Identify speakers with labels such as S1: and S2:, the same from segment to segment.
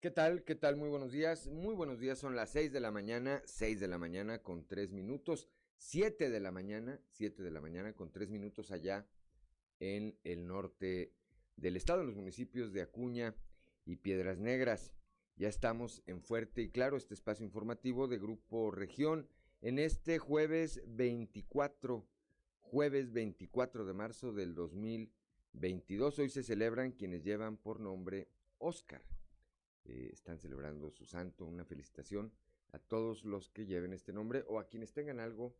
S1: ¿Qué tal? ¿Qué tal? Muy buenos días. Muy buenos días. Son las 6 de la mañana, 6 de la mañana con 3 minutos, 7 de la mañana, 7 de la mañana con 3 minutos allá en el norte del estado, en los municipios de Acuña y Piedras Negras. Ya estamos en Fuerte y Claro, este espacio informativo de Grupo Región, en este jueves 24, jueves 24 de marzo del 2022. Hoy se celebran quienes llevan por nombre Oscar. Eh, están celebrando su santo. Una felicitación a todos los que lleven este nombre o a quienes tengan algo,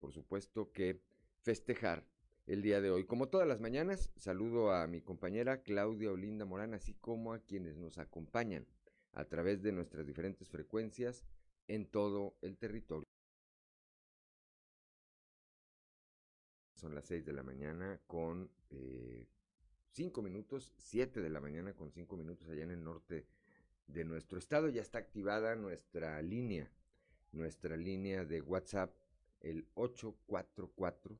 S1: por supuesto, que festejar el día de hoy. Como todas las mañanas, saludo a mi compañera Claudia Olinda Morán, así como a quienes nos acompañan a través de nuestras diferentes frecuencias en todo el territorio. Son las 6 de la mañana con 5 eh, minutos, 7 de la mañana con 5 minutos allá en el norte de nuestro estado. Ya está activada nuestra línea, nuestra línea de WhatsApp, el 844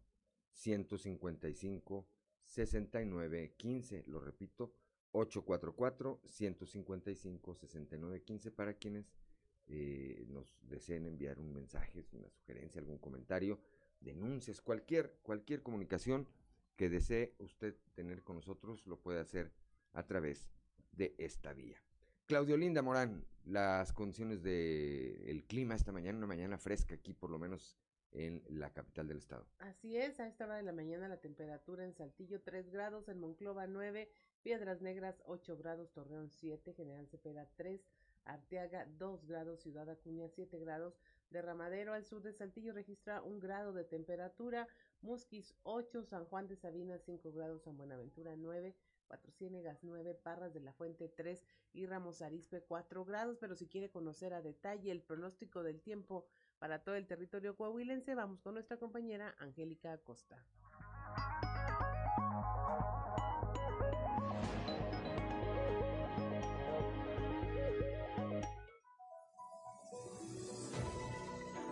S1: 155 6915. Lo repito, 844 155 6915 para quienes eh, nos deseen enviar un mensaje, una sugerencia, algún comentario, denuncias, cualquier, cualquier comunicación que desee usted tener con nosotros, lo puede hacer a través de esta vía. Claudio Linda Morán, las condiciones del clima esta mañana, una mañana fresca aquí por lo menos en la capital del estado.
S2: Así es, a esta hora de la mañana la temperatura en Saltillo 3 grados, en Monclova 9, Piedras Negras 8 grados, Torreón 7, General Cepeda 3, Arteaga 2 grados, Ciudad Acuña 7 grados, Derramadero al sur de Saltillo registra 1 grado de temperatura, Musquis 8, San Juan de Sabina 5 grados, San Buenaventura 9, Cuatro Ciénegas 9, Parras de la Fuente 3 y Ramos Arispe 4 grados, pero si quiere conocer a detalle el pronóstico del tiempo para todo el territorio coahuilense, vamos con nuestra compañera Angélica Acosta.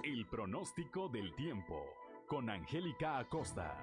S3: El pronóstico del tiempo con Angélica Acosta.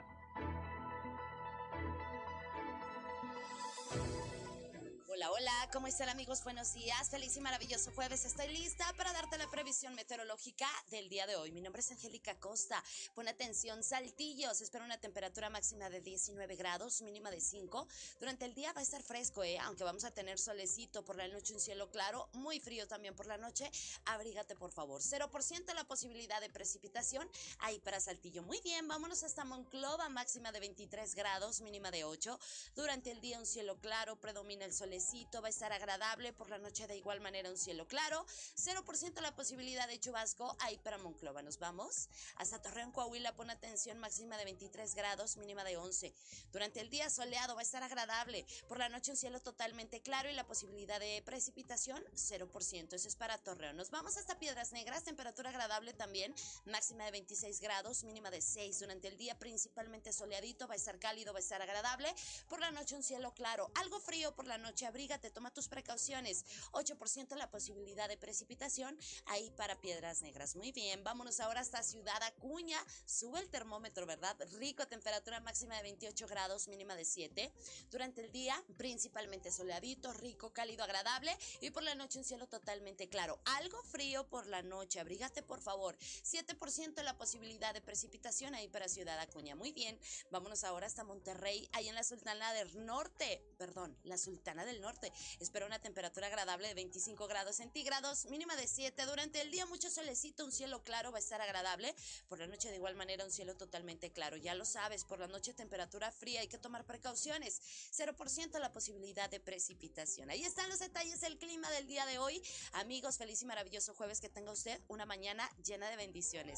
S4: ¿Cómo están amigos? Buenos días, feliz y maravilloso jueves. Estoy lista para darte la previsión meteorológica del día de hoy. Mi nombre es Angélica Costa. Pon atención, Saltillo. Se espera una temperatura máxima de 19 grados, mínima de 5. Durante el día va a estar fresco, ¿eh? aunque vamos a tener solecito por la noche, un cielo claro, muy frío también por la noche. Abrígate, por favor. 0% la posibilidad de precipitación ahí para Saltillo. Muy bien, vámonos hasta Monclova, máxima de 23 grados, mínima de 8. Durante el día un cielo claro, predomina el solecito va a estar agradable, por la noche de igual manera un cielo claro, 0% la posibilidad de chubasco ahí para Monclova. Nos vamos hasta Torreón, Coahuila, pon atención máxima de 23 grados, mínima de 11. Durante el día soleado va a estar agradable, por la noche un cielo totalmente claro y la posibilidad de precipitación 0%. Eso es para Torreón. Nos vamos hasta Piedras Negras, temperatura agradable también, máxima de 26 grados, mínima de 6. Durante el día principalmente soleadito, va a estar cálido, va a estar agradable, por la noche un cielo claro, algo frío por la noche, abriga te tus precauciones. 8% la posibilidad de precipitación ahí para Piedras Negras. Muy bien, vámonos ahora hasta Ciudad Acuña. Sube el termómetro, ¿verdad? Rico, temperatura máxima de 28 grados, mínima de 7. Durante el día, principalmente soleadito, rico, cálido, agradable. Y por la noche un cielo totalmente claro. Algo frío por la noche. Abrígate, por favor. 7% la posibilidad de precipitación ahí para Ciudad Acuña. Muy bien, vámonos ahora hasta Monterrey, ahí en la Sultana del Norte. Perdón, la Sultana del Norte Espero una temperatura agradable de 25 grados centígrados, mínima de 7. Durante el día mucho solecito, un cielo claro va a estar agradable. Por la noche de igual manera un cielo totalmente claro. Ya lo sabes, por la noche temperatura fría, hay que tomar precauciones. 0% la posibilidad de precipitación. Ahí están los detalles del clima del día de hoy. Amigos, feliz y maravilloso jueves que tenga usted una mañana llena de bendiciones.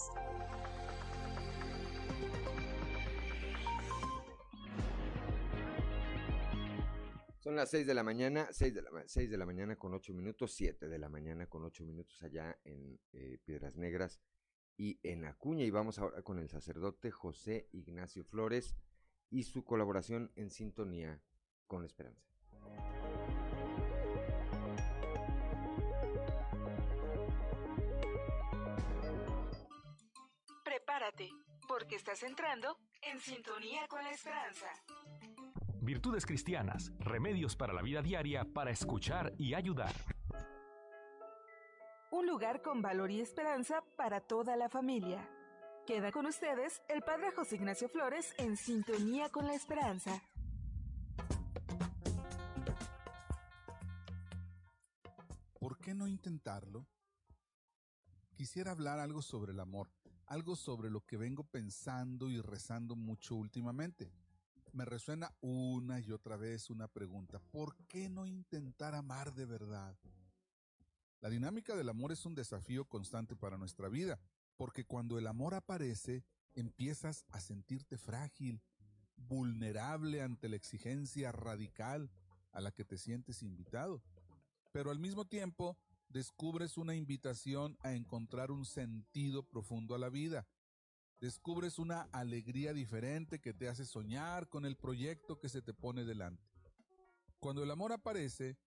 S1: Son las 6 de la mañana, 6 de la, 6 de la mañana con 8 minutos, 7 de la mañana con 8 minutos allá en eh, Piedras Negras y en Acuña. Y vamos ahora con el sacerdote José Ignacio Flores y su colaboración en sintonía con la esperanza.
S5: Prepárate, porque estás entrando en sintonía con la esperanza.
S3: Virtudes Cristianas, remedios para la vida diaria para escuchar y ayudar.
S5: un lugar con valor y esperanza para toda la familia. Queda con ustedes el Padre José Ignacio Flores en sintonía con la esperanza.
S6: ¿Por qué no intentarlo? Quisiera hablar algo sobre el amor, algo sobre lo que vengo pensando y rezando mucho últimamente. Me resuena una y otra vez una pregunta, ¿por qué no intentar amar de verdad? La dinámica del amor es un desafío constante para nuestra vida, porque cuando el amor aparece, empiezas a sentirte frágil, vulnerable ante la exigencia radical a la que te sientes invitado. Pero al mismo tiempo, descubres una invitación a encontrar un sentido profundo a la vida. Descubres una alegría diferente que te hace soñar con el proyecto que se te pone delante. Cuando el amor aparece,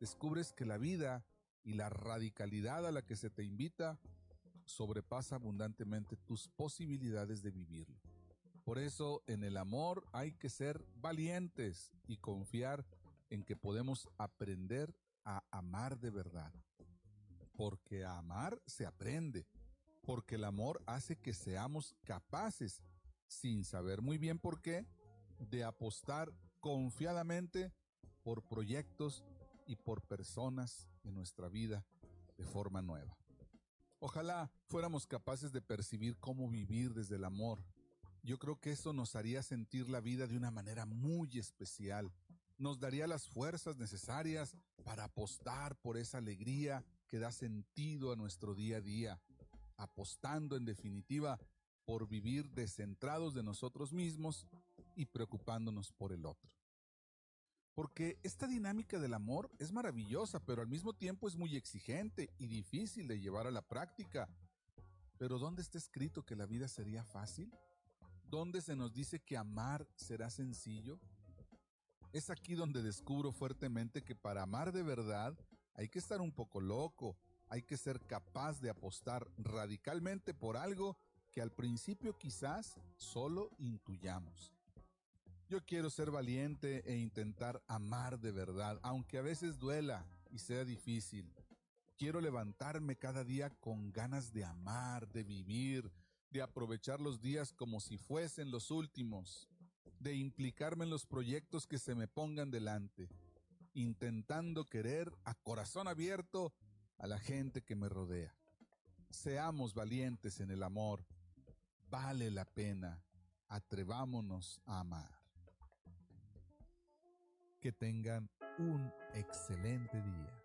S6: descubres que la vida y la radicalidad a la que se te invita sobrepasa abundantemente tus posibilidades de vivirlo. Por eso en el amor hay que ser valientes y confiar en que podemos aprender a amar de verdad. Porque a amar se aprende, porque el amor hace que seamos capaces, sin saber muy bien por qué, de apostar confiadamente por proyectos y por personas en nuestra vida de forma nueva. Ojalá fuéramos capaces de percibir cómo vivir desde el amor. Yo creo que eso nos haría sentir la vida de una manera muy especial. Nos daría las fuerzas necesarias para apostar por esa alegría que da sentido a nuestro día a día, apostando en definitiva por vivir descentrados de nosotros mismos y preocupándonos por el otro. Porque esta dinámica del amor es maravillosa, pero al mismo tiempo es muy exigente y difícil de llevar a la práctica. Pero ¿dónde está escrito que la vida sería fácil? ¿Dónde se nos dice que amar será sencillo? Es aquí donde descubro fuertemente que para amar de verdad hay que estar un poco loco, hay que ser capaz de apostar radicalmente por algo que al principio quizás solo intuyamos. Yo quiero ser valiente e intentar amar de verdad, aunque a veces duela y sea difícil. Quiero levantarme cada día con ganas de amar, de vivir, de aprovechar los días como si fuesen los últimos, de implicarme en los proyectos que se me pongan delante, intentando querer a corazón abierto a la gente que me rodea. Seamos valientes en el amor. Vale la pena. Atrevámonos a amar que tengan un excelente día.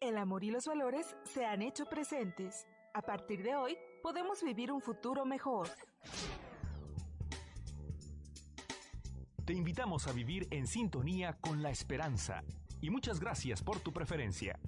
S5: El amor y los valores se han hecho presentes. A partir de hoy, podemos vivir un futuro mejor.
S3: Te invitamos a vivir en sintonía con la esperanza y muchas gracias por tu preferencia.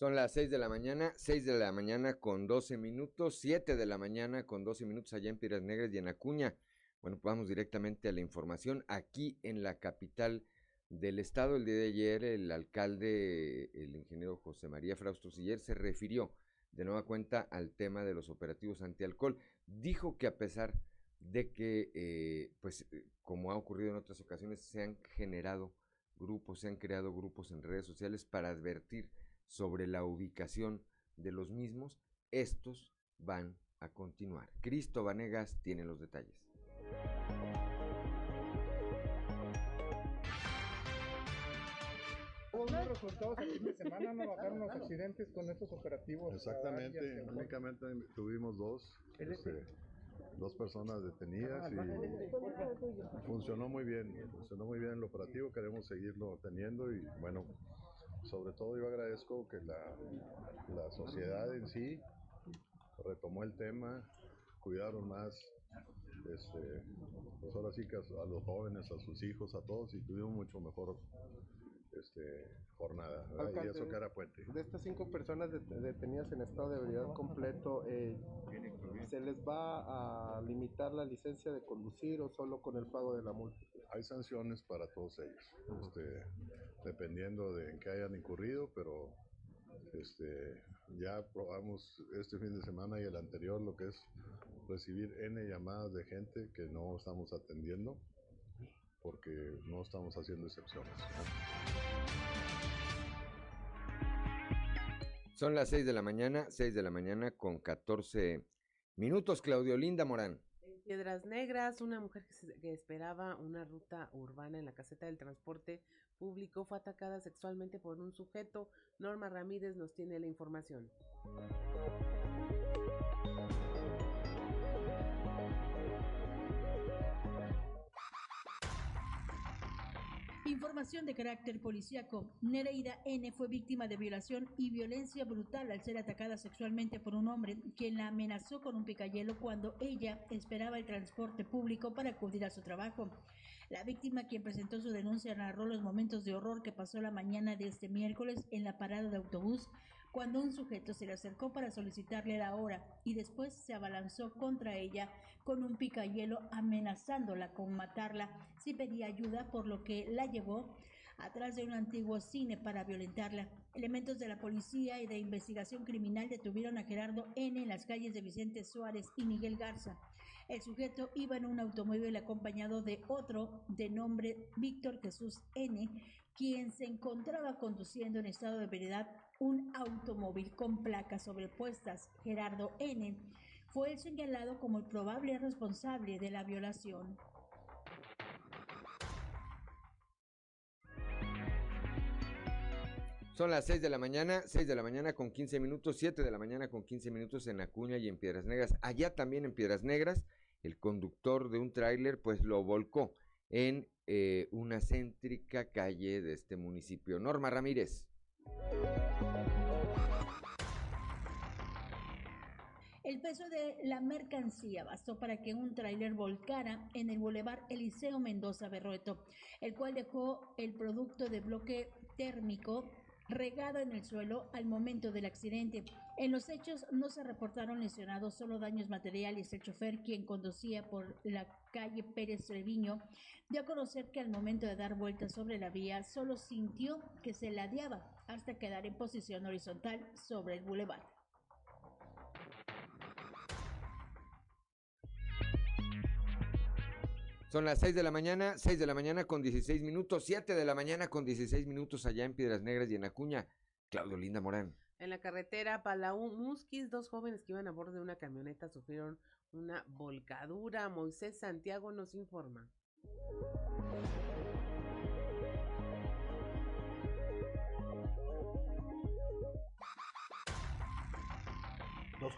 S1: Son las 6 de la mañana, 6 de la mañana con 12 minutos, 7 de la mañana con 12 minutos allá en Piedras Negras y en Acuña. Bueno, pues vamos directamente a la información. Aquí en la capital del estado, el día de ayer, el alcalde, el ingeniero José María Frausto Siller, se refirió de nueva cuenta al tema de los operativos antialcohol. Dijo que a pesar de que, eh, pues, eh, como ha ocurrido en otras ocasiones, se han generado grupos, se han creado grupos en redes sociales para advertir sobre la ubicación de los mismos, estos van a continuar. Cristo Vanegas tiene los detalles.
S7: Hubo resultados el fin de semana, no bajaron los accidentes con estos operativos.
S8: Exactamente, únicamente tuvimos dos, este, dos personas detenidas y funcionó muy bien, funcionó muy bien el operativo, queremos seguirlo teniendo y bueno, sobre todo yo agradezco que la, la sociedad en sí retomó el tema, cuidaron más, este, pues ahora sí que a, los jóvenes, a sus hijos, a todos, y tuvimos mucho mejor este, jornada. y eso era puente.
S7: De estas cinco personas detenidas en estado de ebriedad completo, eh, ¿se les va a limitar la licencia de conducir o solo con el pago de la multa?
S8: Hay sanciones para todos ellos. Este, dependiendo de en qué hayan incurrido, pero Este, ya probamos este fin de semana y el anterior lo que es recibir N llamadas de gente que no estamos atendiendo porque no estamos haciendo excepciones.
S1: Son las 6 de la mañana, 6 de la mañana con 14 minutos. Claudio Linda Morán.
S2: En Piedras Negras, una mujer que, esperaba una ruta urbana en la caseta del transporte público fue atacada sexualmente por un sujeto. Norma Ramírez nos tiene la información.
S9: Información de carácter policíaco. Nereida N. fue víctima de violación y violencia brutal al ser atacada sexualmente por un hombre quien la amenazó con un picayelo cuando ella esperaba el transporte público para acudir a su trabajo. La víctima, quien presentó su denuncia, narró los momentos de horror que pasó la mañana de este miércoles en la parada de autobús cuando un sujeto se le acercó para solicitarle la hora y después se abalanzó contra ella con un picayelo amenazándola con matarla si pedía ayuda, por lo que la llevó atrás de un antiguo cine para violentarla. Elementos de la policía y de investigación criminal detuvieron a Gerardo N en las calles de Vicente Suárez y Miguel Garza. El sujeto iba en un automóvil acompañado de otro de nombre Víctor Jesús N, quien se encontraba conduciendo en estado de veredad un automóvil con placas sobrepuestas. Gerardo N fue el señalado como el probable responsable de la violación.
S1: Son las 6 de la mañana, 6 de la mañana con 15 minutos, 7 de la mañana con 15 minutos en Acuña y en Piedras Negras. Allá también en Piedras Negras, el conductor de un tráiler pues lo volcó en eh, una céntrica calle de este municipio. Norma Ramírez.
S9: El peso de la mercancía bastó para que un tráiler volcara en el bulevar Eliseo Mendoza Berrueto, el cual dejó el producto de bloque térmico regado en el suelo al momento del accidente. En los hechos no se reportaron lesionados, solo daños materiales. El chofer, quien conducía por la calle Pérez Treviño, dio a conocer que al momento de dar vueltas sobre la vía solo sintió que se ladeaba hasta quedar en posición horizontal sobre el bulevar.
S1: Son las 6 de la mañana, 6 de la mañana con 16 minutos, 7 de la mañana con 16 minutos allá en Piedras Negras y en Acuña. Claudio Linda Morán.
S2: En la carretera Palau Musquis, dos jóvenes que iban a bordo de una camioneta sufrieron una volcadura. Moisés Santiago nos informa.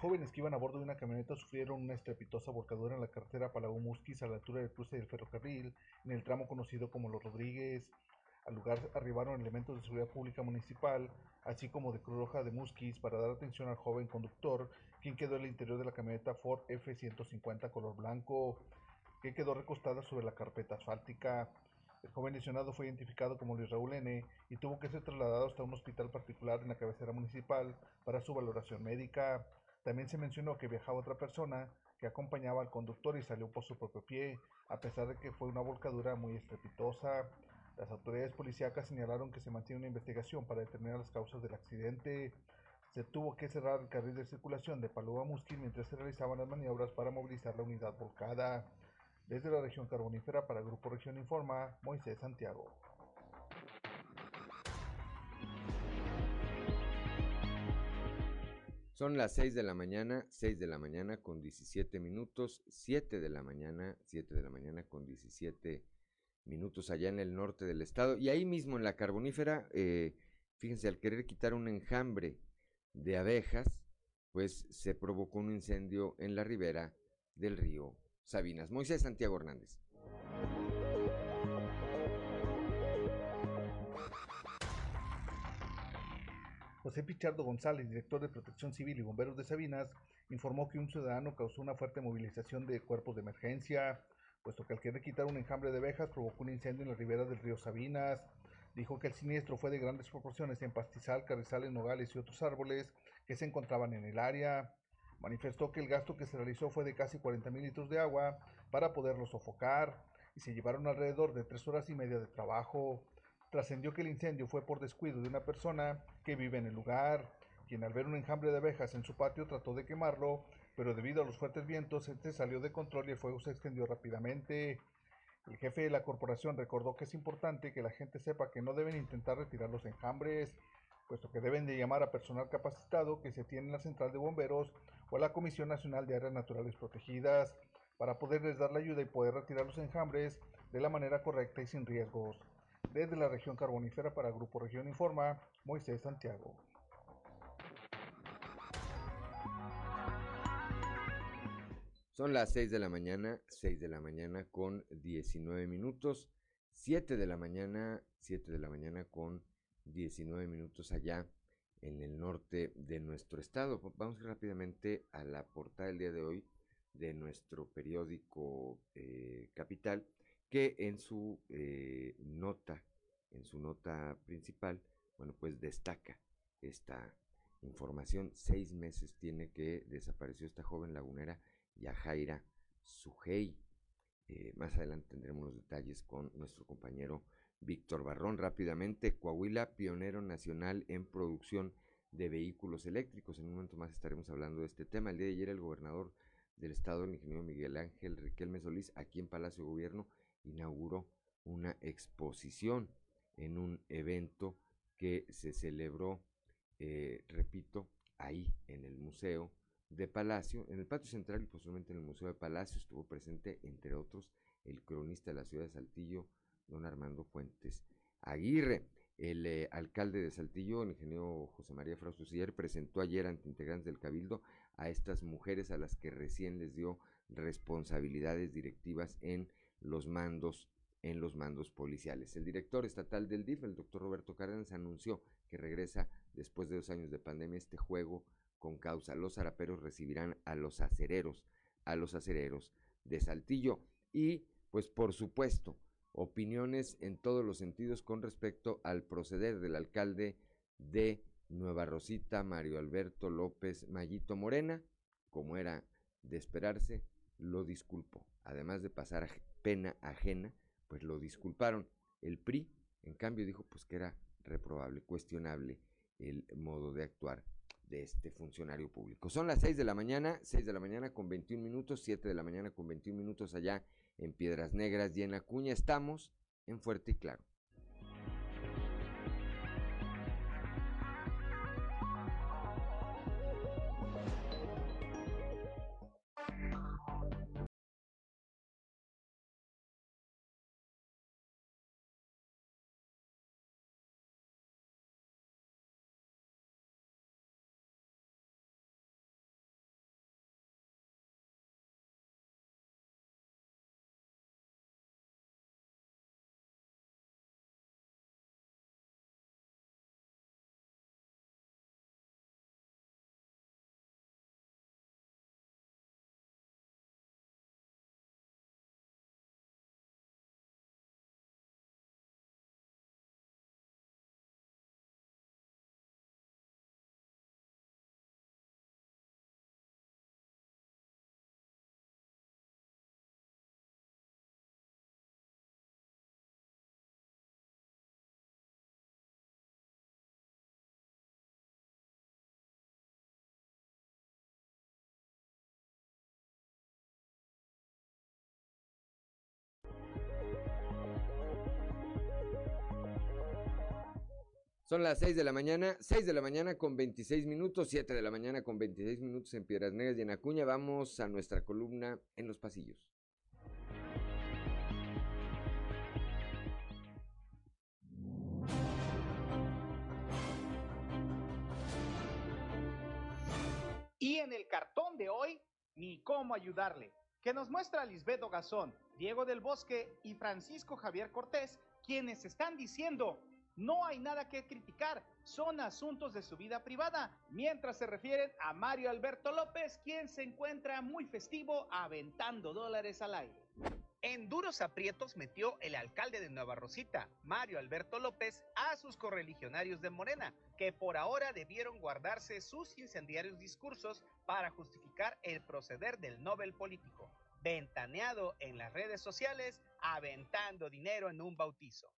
S10: Jóvenes que iban a bordo de una camioneta sufrieron una estrepitosa volcadura en la carretera Palau-Musquis a la altura del cruce del ferrocarril, en el tramo conocido como Los Rodríguez. Al lugar arribaron elementos de seguridad pública municipal, así como de Cruz Roja de Musquis, para dar atención al joven conductor, quien quedó en el interior de la camioneta Ford F-150 color blanco, que quedó recostada sobre la carpeta asfáltica. El joven lesionado fue identificado como Luis Raúl N. y tuvo que ser trasladado hasta un hospital particular en la cabecera municipal para su valoración médica. También se mencionó que viajaba otra persona que acompañaba al conductor y salió por su propio pie, a pesar de que fue una volcadura muy estrepitosa. Las autoridades policíacas señalaron que se mantiene una investigación para determinar las causas del accidente. Se tuvo que cerrar el carril de circulación de Paloma Musquil mientras se realizaban las maniobras para movilizar la unidad volcada. Desde la región carbonífera para Grupo Región Informa, Moisés Santiago.
S1: Son las 6 de la mañana, 6 de la mañana con 17 minutos, 7 de la mañana, 7 de la mañana con 17 minutos allá en el norte del estado. Y ahí mismo en la carbonífera, eh, fíjense, al querer quitar un enjambre de abejas, pues se provocó un incendio en la ribera del río Sabinas. Moisés Santiago Hernández.
S10: José Pichardo González, director de Protección Civil y Bomberos de Sabinas, informó que un ciudadano causó una fuerte movilización de cuerpos de emergencia, puesto que al querer quitar un enjambre de abejas provocó un incendio en la ribera del río Sabinas. Dijo que el siniestro fue de grandes proporciones en pastizal, carrizales, nogales y otros árboles que se encontraban en el área. Manifestó que el gasto que se realizó fue de casi 40 mil litros de agua para poderlo sofocar y se llevaron alrededor de tres horas y media de trabajo. Trascendió que el incendio fue por descuido de una persona que vive en el lugar, quien al ver un enjambre de abejas en su patio trató de quemarlo, pero debido a los fuertes vientos este salió de control y el fuego se extendió rápidamente. El jefe de la corporación recordó que es importante que la gente sepa que no deben intentar retirar los enjambres, puesto que deben de llamar a personal capacitado que se tiene en la central de bomberos o a la Comisión Nacional de Áreas Naturales Protegidas para poderles dar la ayuda y poder retirar los enjambres de la manera correcta y sin riesgos. Desde la región carbonífera para Grupo Región Informa, Moisés Santiago.
S1: Son las 6 de la mañana, 6 de la mañana con 19 minutos, 7 de la mañana, 7 de la mañana con 19 minutos allá en el norte de nuestro estado. Vamos rápidamente a la portada del día de hoy de nuestro periódico eh, Capital, que en su eh, nota, en su nota principal, bueno, pues destaca esta información. Seis meses tiene que desapareció esta joven lagunera Yajaira Sujei. Eh, más adelante tendremos los detalles con nuestro compañero Víctor Barrón. Rápidamente, Coahuila, pionero nacional en producción de vehículos eléctricos. En un momento más estaremos hablando de este tema. El día de ayer el gobernador del estado, el ingeniero Miguel Ángel Riquelme Solís, aquí en Palacio de Gobierno, inauguró una exposición en un evento que se celebró, eh, repito, ahí en el Museo de Palacio, en el patio central y posiblemente en el Museo de Palacio estuvo presente, entre otros, el cronista de la ciudad de Saltillo, don Armando Fuentes Aguirre. El eh, alcalde de Saltillo, el ingeniero José María Frausto Siller, presentó ayer ante integrantes del Cabildo a estas mujeres a las que recién les dio responsabilidades directivas en los mandos en los mandos policiales. El director estatal del DIF, el doctor Roberto Cárdenas, anunció que regresa después de dos años de pandemia este juego con causa. Los zaraperos recibirán a los acereros, a los acereros de Saltillo y, pues por supuesto, opiniones en todos los sentidos con respecto al proceder del alcalde de Nueva Rosita, Mario Alberto López Mayito Morena, como era de esperarse, lo disculpó. Además de pasar pena ajena, pues lo disculparon. El PRI, en cambio, dijo pues que era reprobable, cuestionable el modo de actuar de este funcionario público. Son las 6 de la mañana, 6 de la mañana con 21 minutos, 7 de la mañana con 21 minutos allá en Piedras Negras y en Acuña. Estamos en Fuerte y Claro. Son las 6 de la mañana, 6 de la mañana con 26 minutos, 7 de la mañana con 26 minutos en Piedras Negras y en Acuña. Vamos a nuestra columna en los pasillos.
S11: Y en el cartón de hoy, ni cómo ayudarle, que nos muestra Lisbedo Gazón, Diego del Bosque y Francisco Javier Cortés, quienes están diciendo no hay nada que criticar, son asuntos de su vida privada, mientras se refieren a Mario Alberto López, quien se encuentra muy festivo aventando dólares al aire. En duros aprietos metió el alcalde de Nueva Rosita, Mario Alberto López, a sus correligionarios de Morena, que por ahora debieron guardarse sus incendiarios discursos para justificar el proceder del Nobel político, ventaneado en las redes sociales, aventando dinero en un bautizo.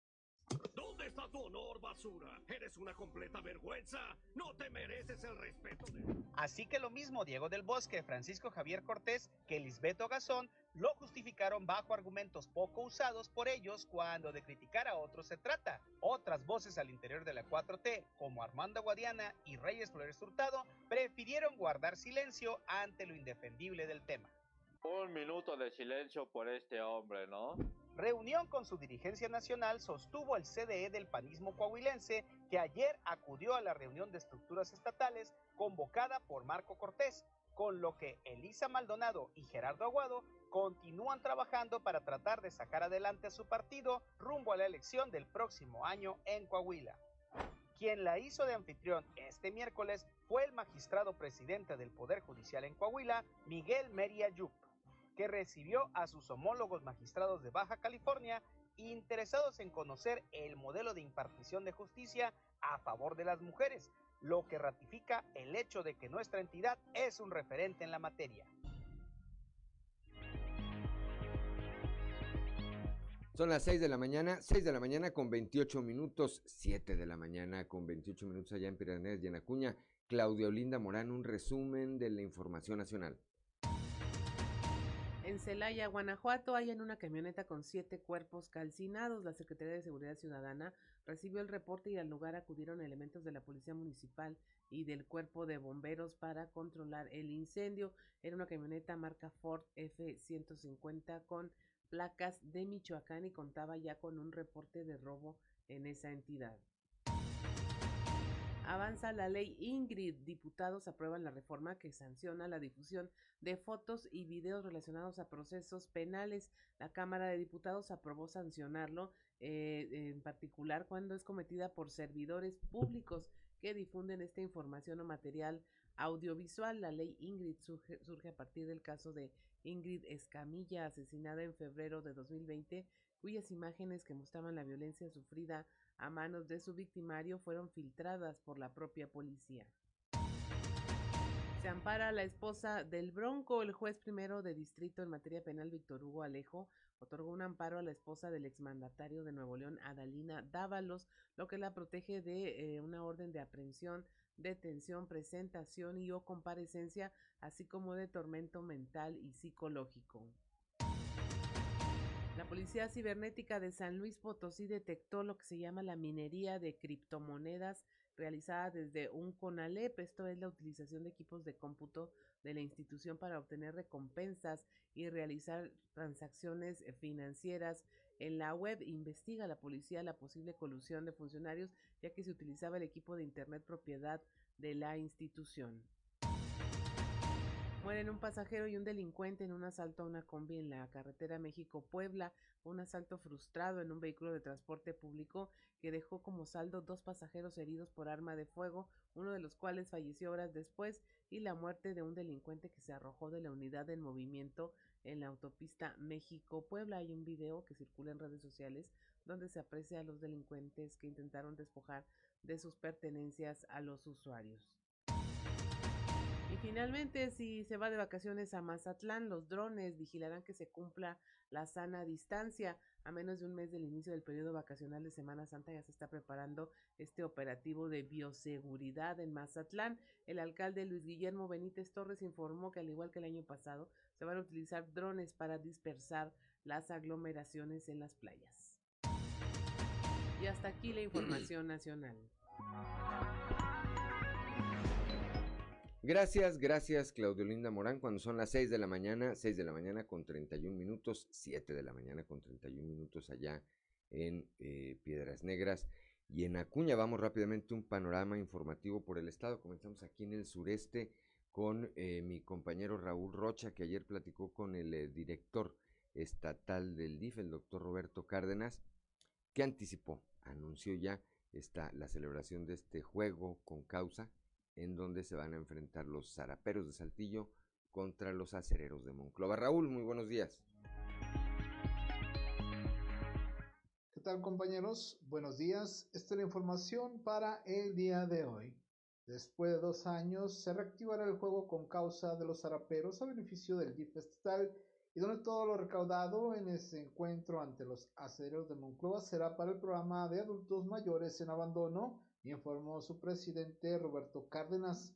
S12: ¿Dónde está tu honor, basura? Eres una completa vergüenza. No te mereces el respeto de...
S11: Así que lo mismo Diego del Bosque, Francisco Javier Cortés que Lisbeto Gazón lo justificaron bajo argumentos poco usados por ellos cuando de criticar a otros se trata. Otras voces al interior de la 4T, como Armando Guadiana y Reyes Flores Hurtado, prefirieron guardar silencio ante lo indefendible del tema.
S13: Un minuto de silencio por este hombre, ¿no?
S11: Reunión con su dirigencia nacional sostuvo el CDE del panismo coahuilense que ayer acudió a la reunión de estructuras estatales convocada por Marco Cortés, con lo que Elisa Maldonado y Gerardo Aguado continúan trabajando para tratar de sacar adelante a su partido rumbo a la elección del próximo año en Coahuila. Quien la hizo de anfitrión este miércoles fue el magistrado presidente del Poder Judicial en Coahuila, Miguel Meria que recibió a sus homólogos magistrados de Baja California interesados en conocer el modelo de impartición de justicia a favor de las mujeres, lo que ratifica el hecho de que nuestra entidad es un referente en la materia.
S1: Son las 6 de la mañana, 6 de la mañana con 28 minutos, 7 de la mañana con 28 minutos allá en Piraneas y en. Claudia Olinda Morán, un resumen de la información nacional.
S2: En Celaya, Guanajuato, hay en una camioneta con siete cuerpos calcinados. La Secretaría de Seguridad Ciudadana recibió el reporte y al lugar acudieron elementos de la Policía Municipal y del Cuerpo de Bomberos para controlar el incendio. Era una camioneta marca Ford F-150 con placas de Michoacán y contaba ya con un reporte de robo en esa entidad. Avanza la ley Ingrid. Diputados aprueban la reforma que sanciona la difusión de fotos y videos relacionados a procesos penales. La Cámara de Diputados aprobó sancionarlo, eh, en particular cuando es cometida por servidores públicos que difunden esta información o material audiovisual. La ley Ingrid surge, surge a partir del caso de Ingrid Escamilla, asesinada en febrero de 2020, cuyas imágenes que mostraban la violencia sufrida a manos de su victimario fueron filtradas por la propia policía. Se ampara a la esposa del Bronco. El juez primero de distrito en materia penal, Víctor Hugo Alejo, otorgó un amparo a la esposa del exmandatario de Nuevo León, Adalina Dávalos, lo que la protege de eh, una orden de aprehensión, detención, presentación y o comparecencia, así como de tormento mental y psicológico. La Policía Cibernética de San Luis Potosí detectó lo que se llama la minería de criptomonedas realizada desde un CONALEP. Esto es la utilización de equipos de cómputo de la institución para obtener recompensas y realizar transacciones financieras. En la web investiga la policía la posible colusión de funcionarios ya que se utilizaba el equipo de Internet propiedad de la institución. Mueren un pasajero y un delincuente en un asalto a una combi en la carretera México-Puebla, un asalto frustrado en un vehículo de transporte público que dejó como saldo dos pasajeros heridos por arma de fuego, uno de los cuales falleció horas después, y la muerte de un delincuente que se arrojó de la unidad en movimiento en la autopista México-Puebla. Hay un video que circula en redes sociales donde se aprecia a los delincuentes que intentaron despojar de sus pertenencias a los usuarios. Y finalmente, si se va de vacaciones a Mazatlán, los drones vigilarán que se cumpla la sana distancia. A menos de un mes del inicio del periodo vacacional de Semana Santa ya se está preparando este operativo de bioseguridad en Mazatlán. El alcalde Luis Guillermo Benítez Torres informó que al igual que el año pasado, se van a utilizar drones para dispersar las aglomeraciones en las playas. Y hasta aquí la información nacional.
S1: Gracias, gracias Claudio Linda Morán. Cuando son las 6 de la mañana, 6 de la mañana con 31 minutos, 7 de la mañana con 31 minutos allá en eh, Piedras Negras. Y en Acuña vamos rápidamente un panorama informativo por el estado. Comenzamos aquí en el sureste con eh, mi compañero Raúl Rocha, que ayer platicó con el eh, director estatal del DIF, el doctor Roberto Cárdenas, que anticipó, anunció ya esta, la celebración de este juego con causa en donde se van a enfrentar los zaraperos de Saltillo contra los acereros de Monclova. Raúl, muy buenos días.
S14: ¿Qué tal compañeros? Buenos días. Esta es la información para el día de hoy. Después de dos años se reactivará el juego con causa de los zaraperos a beneficio del DIF estatal y donde todo lo recaudado en ese encuentro ante los acereros de Monclova será para el programa de adultos mayores en abandono, informó su presidente Roberto Cárdenas.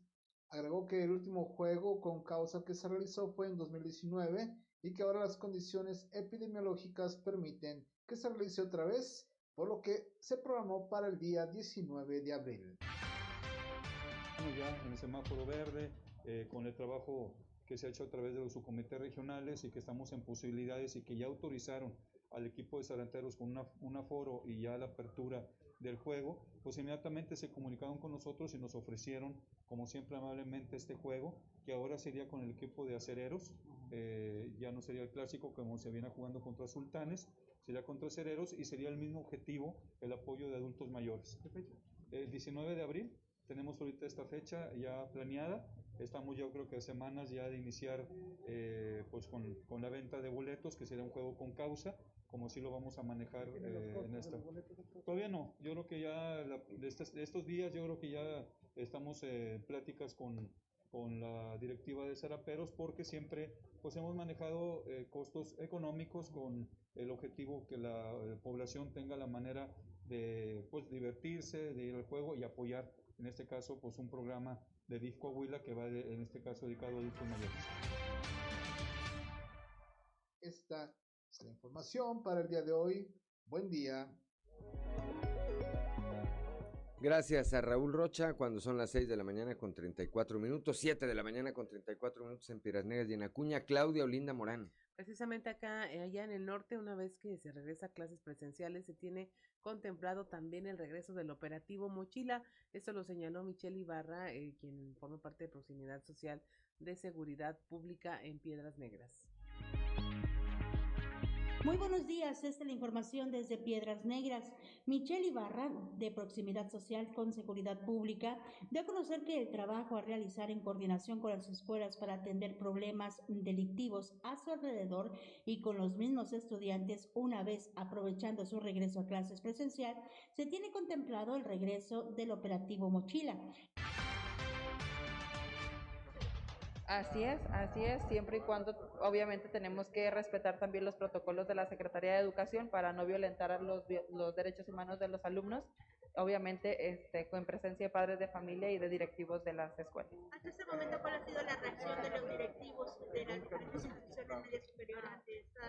S14: Agregó que el último juego con causa que se realizó fue en 2019 y que ahora las condiciones epidemiológicas permiten que se realice otra vez, por lo que se programó para el día 19 de abril.
S15: Ya en el semáforo verde, eh, con el trabajo que se ha hecho a través de los subcomités regionales y que estamos en posibilidades y que ya autorizaron al equipo de Salanteros con una, un aforo y ya la apertura del juego, pues inmediatamente se comunicaron con nosotros y nos ofrecieron, como siempre amablemente, este juego, que ahora sería con el equipo de acereros, eh, ya no sería el clásico como se viene jugando contra sultanes, sería contra acereros y sería el mismo objetivo, el apoyo de adultos mayores. El 19 de abril tenemos ahorita esta fecha ya planeada, estamos yo creo que semanas ya de iniciar eh, pues con, con, la venta de boletos, que sería un juego con causa, como si lo vamos a manejar eh, en esta. Todavía no, yo creo que ya de, estos días yo creo que ya estamos en eh, pláticas con, con la directiva de Saraperos porque siempre pues hemos manejado eh, costos económicos con el objetivo que la población tenga la manera de pues divertirse, de ir al juego y apoyar en este caso pues un programa de Disco Huila que va en este caso dedicado a adultos mayores.
S14: Esta la información para el día de hoy. Buen día.
S1: Gracias a Raúl Rocha, cuando son las 6 de la mañana con 34 minutos, 7 de la mañana con 34 minutos en Piedras Negras y en Acuña, Claudia Olinda Morán.
S2: Precisamente acá, eh, allá en el norte, una vez que se regresa a clases presenciales, se tiene contemplado también el regreso del operativo Mochila. Esto lo señaló Michelle Ibarra, eh, quien forma parte de Proximidad Social de Seguridad Pública en Piedras Negras.
S9: Muy buenos días, esta es la información desde Piedras Negras. Michelle Ibarra, de Proximidad Social con Seguridad Pública, dio a conocer que el trabajo a realizar en coordinación con las escuelas para atender problemas delictivos a su alrededor y con los mismos estudiantes una vez aprovechando su regreso a clases presencial, se tiene contemplado el regreso del operativo Mochila.
S16: Así es, así es, siempre y cuando obviamente tenemos que respetar también los protocolos de la Secretaría de Educación para no violentar los, los derechos humanos de los alumnos, obviamente este, con presencia de padres de familia y de directivos de las escuelas.
S9: Hasta este momento, ¿cuál ha sido la reacción de los directivos de las diferentes instituciones media superior ante esta,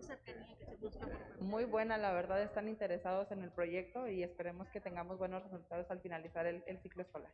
S9: cercanía que se busca?
S16: Muy buena, la verdad, están interesados en el proyecto y esperemos que tengamos buenos resultados al finalizar el, el ciclo escolar.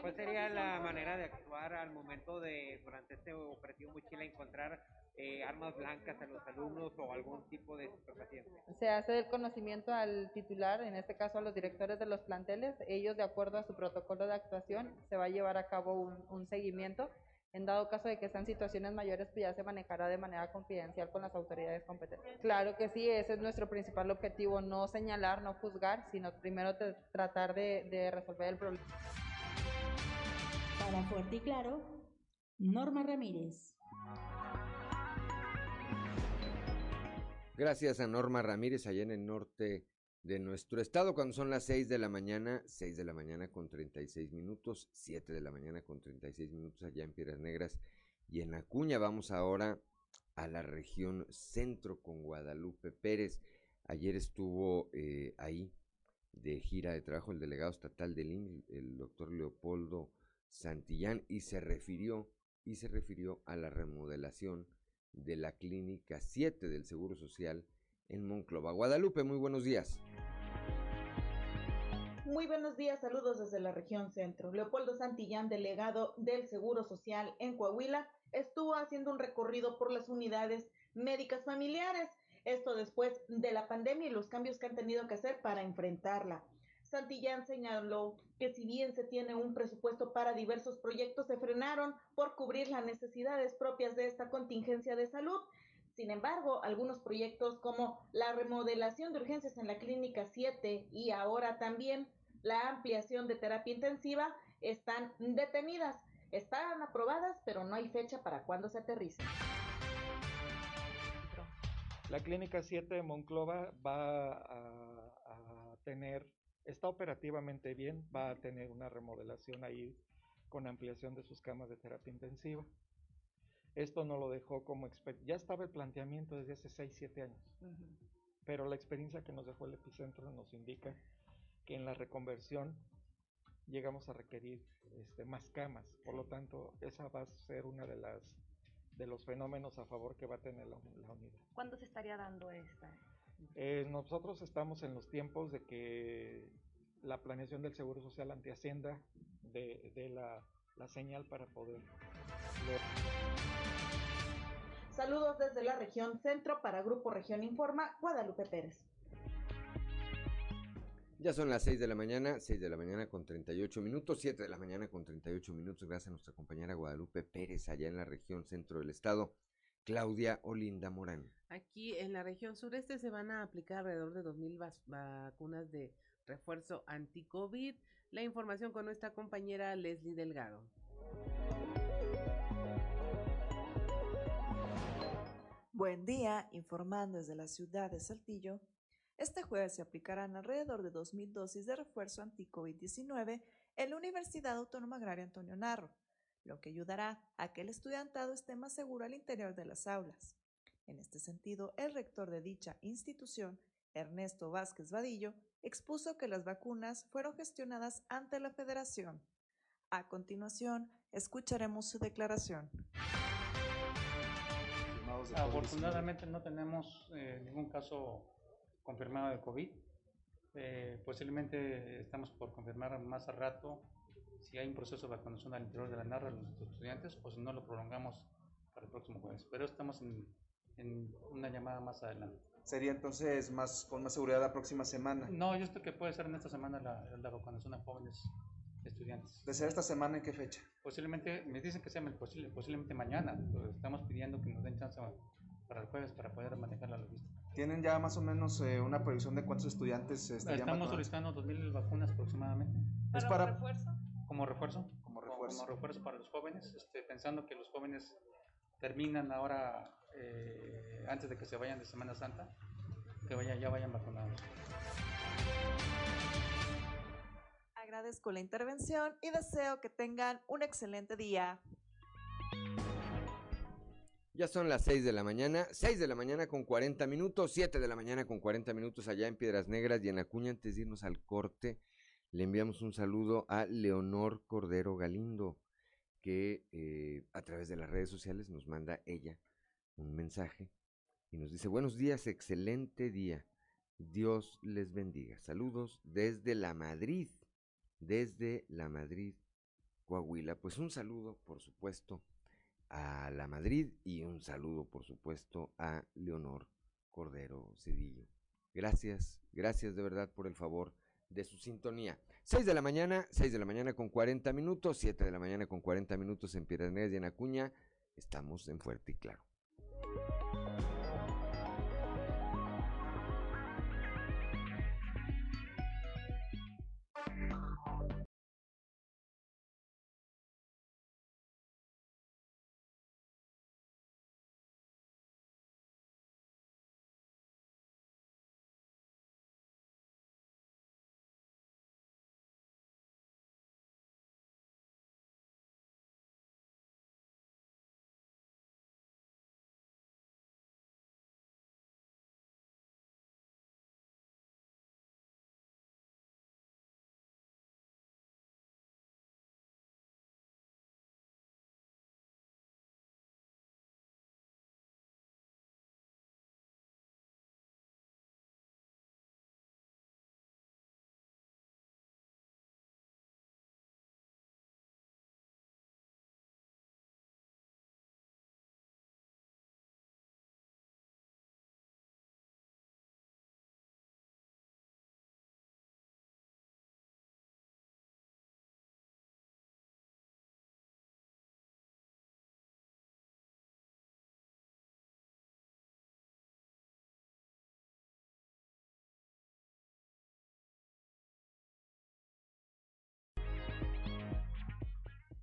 S17: ¿Cuál sería la manera de actuar al momento de, durante este operativo Mochila, encontrar eh, armas blancas a los alumnos o algún tipo de estupefaciente?
S16: Se hace el conocimiento al titular, en este caso a los directores de los planteles. Ellos, de acuerdo a su protocolo de actuación, se va a llevar a cabo un, un seguimiento. En dado caso de que sean situaciones mayores, pues ya se manejará de manera confidencial con las autoridades competentes. Claro que sí, ese es nuestro principal objetivo, no señalar, no juzgar, sino primero tratar de, de resolver el problema.
S9: Fuerte y Claro, Norma Ramírez.
S1: Gracias a Norma Ramírez allá en el norte de nuestro estado, cuando son las 6 de la mañana, 6 de la mañana con 36 minutos, 7 de la mañana con 36 minutos allá en Piedras Negras y en Acuña. Vamos ahora a la región centro con Guadalupe Pérez. Ayer estuvo eh, ahí de gira de trabajo el delegado estatal del IN, el doctor Leopoldo Santillán y se refirió y se refirió a la remodelación de la clínica 7 del Seguro Social en Monclova. Guadalupe, muy buenos días.
S18: Muy buenos días, saludos desde la región centro. Leopoldo Santillán, delegado del Seguro Social en Coahuila, estuvo haciendo un recorrido por las unidades médicas familiares, esto después de la pandemia y los cambios que han tenido que hacer para enfrentarla. Santillán señaló que si bien se tiene un presupuesto para diversos proyectos, se frenaron por cubrir las necesidades propias de esta contingencia de salud. Sin embargo, algunos proyectos como la remodelación de urgencias en la Clínica 7 y ahora también la ampliación de terapia intensiva están detenidas. Están aprobadas, pero no hay fecha para cuándo se aterricen.
S19: La Clínica 7 de Monclova va a, a tener está operativamente bien, va a tener una remodelación ahí con ampliación de sus camas de terapia intensiva. esto no lo dejó como ya estaba el planteamiento desde hace 6, 7 años. Pero la experiencia que nos dejó el epicentro nos indica que en la reconversión llegamos a requerir este, más camas. Por lo tanto, esa va a ser una de las de los fenómenos a favor que va a tener la, unidad.
S20: ¿Cuándo se estaría dando esta?
S19: Eh, nosotros estamos en los tiempos de que la planeación del Seguro Social ante Hacienda de, la, la, señal para poder...
S18: Saludos desde la región centro para Grupo Región Informa, Guadalupe Pérez.
S1: Ya son las 6 de la mañana, 6 de la mañana con 38 minutos, 7 de la mañana con 38 minutos, gracias a nuestra compañera Guadalupe Pérez, allá en la región centro del estado. Claudia Olinda Morán.
S2: Aquí en la región sureste se van a aplicar alrededor de 2.000 vacunas de refuerzo anti-COVID. La información con nuestra compañera Leslie Delgado.
S21: Buen día, informando desde la ciudad de Saltillo. Este jueves se aplicarán alrededor de 2.000 dosis de refuerzo anti-COVID-19 en la Universidad Autónoma Agraria Antonio Narro, lo que ayudará a que el estudiantado esté más seguro al interior de las aulas. En este sentido, el rector de dicha institución, Ernesto Vázquez Vadillo, expuso que las vacunas fueron gestionadas ante la federación. A continuación, escucharemos su declaración.
S22: Afortunadamente no tenemos eh, ningún caso confirmado de COVID. Eh, posiblemente estamos por confirmar más a rato si hay un proceso de vacunación al interior de la narra de nuestros estudiantes o si no lo prolongamos para el próximo jueves. Pero estamos en, en una llamada más adelante.
S23: ¿Sería entonces más con más seguridad la próxima semana?
S22: No, yo estoy que puede ser en esta semana la, la vacunación a jóvenes estudiantes.
S23: ¿De ser esta semana en qué fecha?
S22: Posiblemente, me dicen que sea posible, posiblemente mañana, pero estamos pidiendo que nos den chance para el jueves para poder manejar la logística.
S23: ¿Tienen ya más o menos eh, una previsión de cuántos estudiantes estarían
S22: Estamos solicitando 2.000 vacunas aproximadamente.
S20: ¿Para, ¿Es para refuerzo?
S22: Como refuerzo.
S23: Como refuerzo.
S22: Como, refuerzo para los jóvenes, este, pensando que los jóvenes terminan ahora eh, antes de que se vayan de Semana Santa, que vaya, ya vayan vacunados.
S21: Agradezco la intervención y deseo que tengan un excelente día.
S1: Ya son las 6 de la mañana, 6 de la mañana con 40 minutos, 7 de la mañana con 40 minutos allá en Piedras Negras y en Acuña. Antes de irnos al corte, le enviamos un saludo a Leonor Cordero Galindo, que eh, a través de las redes sociales nos manda ella un mensaje y nos dice, buenos días, excelente día. Dios les bendiga. Saludos desde la Madrid, desde la Madrid, Coahuila. Pues un saludo, por supuesto, a la Madrid y un saludo, por supuesto, a Leonor Cordero Cedillo. Gracias, gracias de verdad por el favor de su sintonía. 6 de la mañana, 6 de la mañana con 40 minutos, 7 de la mañana con 40 minutos en Piedras y en Acuña. Estamos en Fuerte y Claro.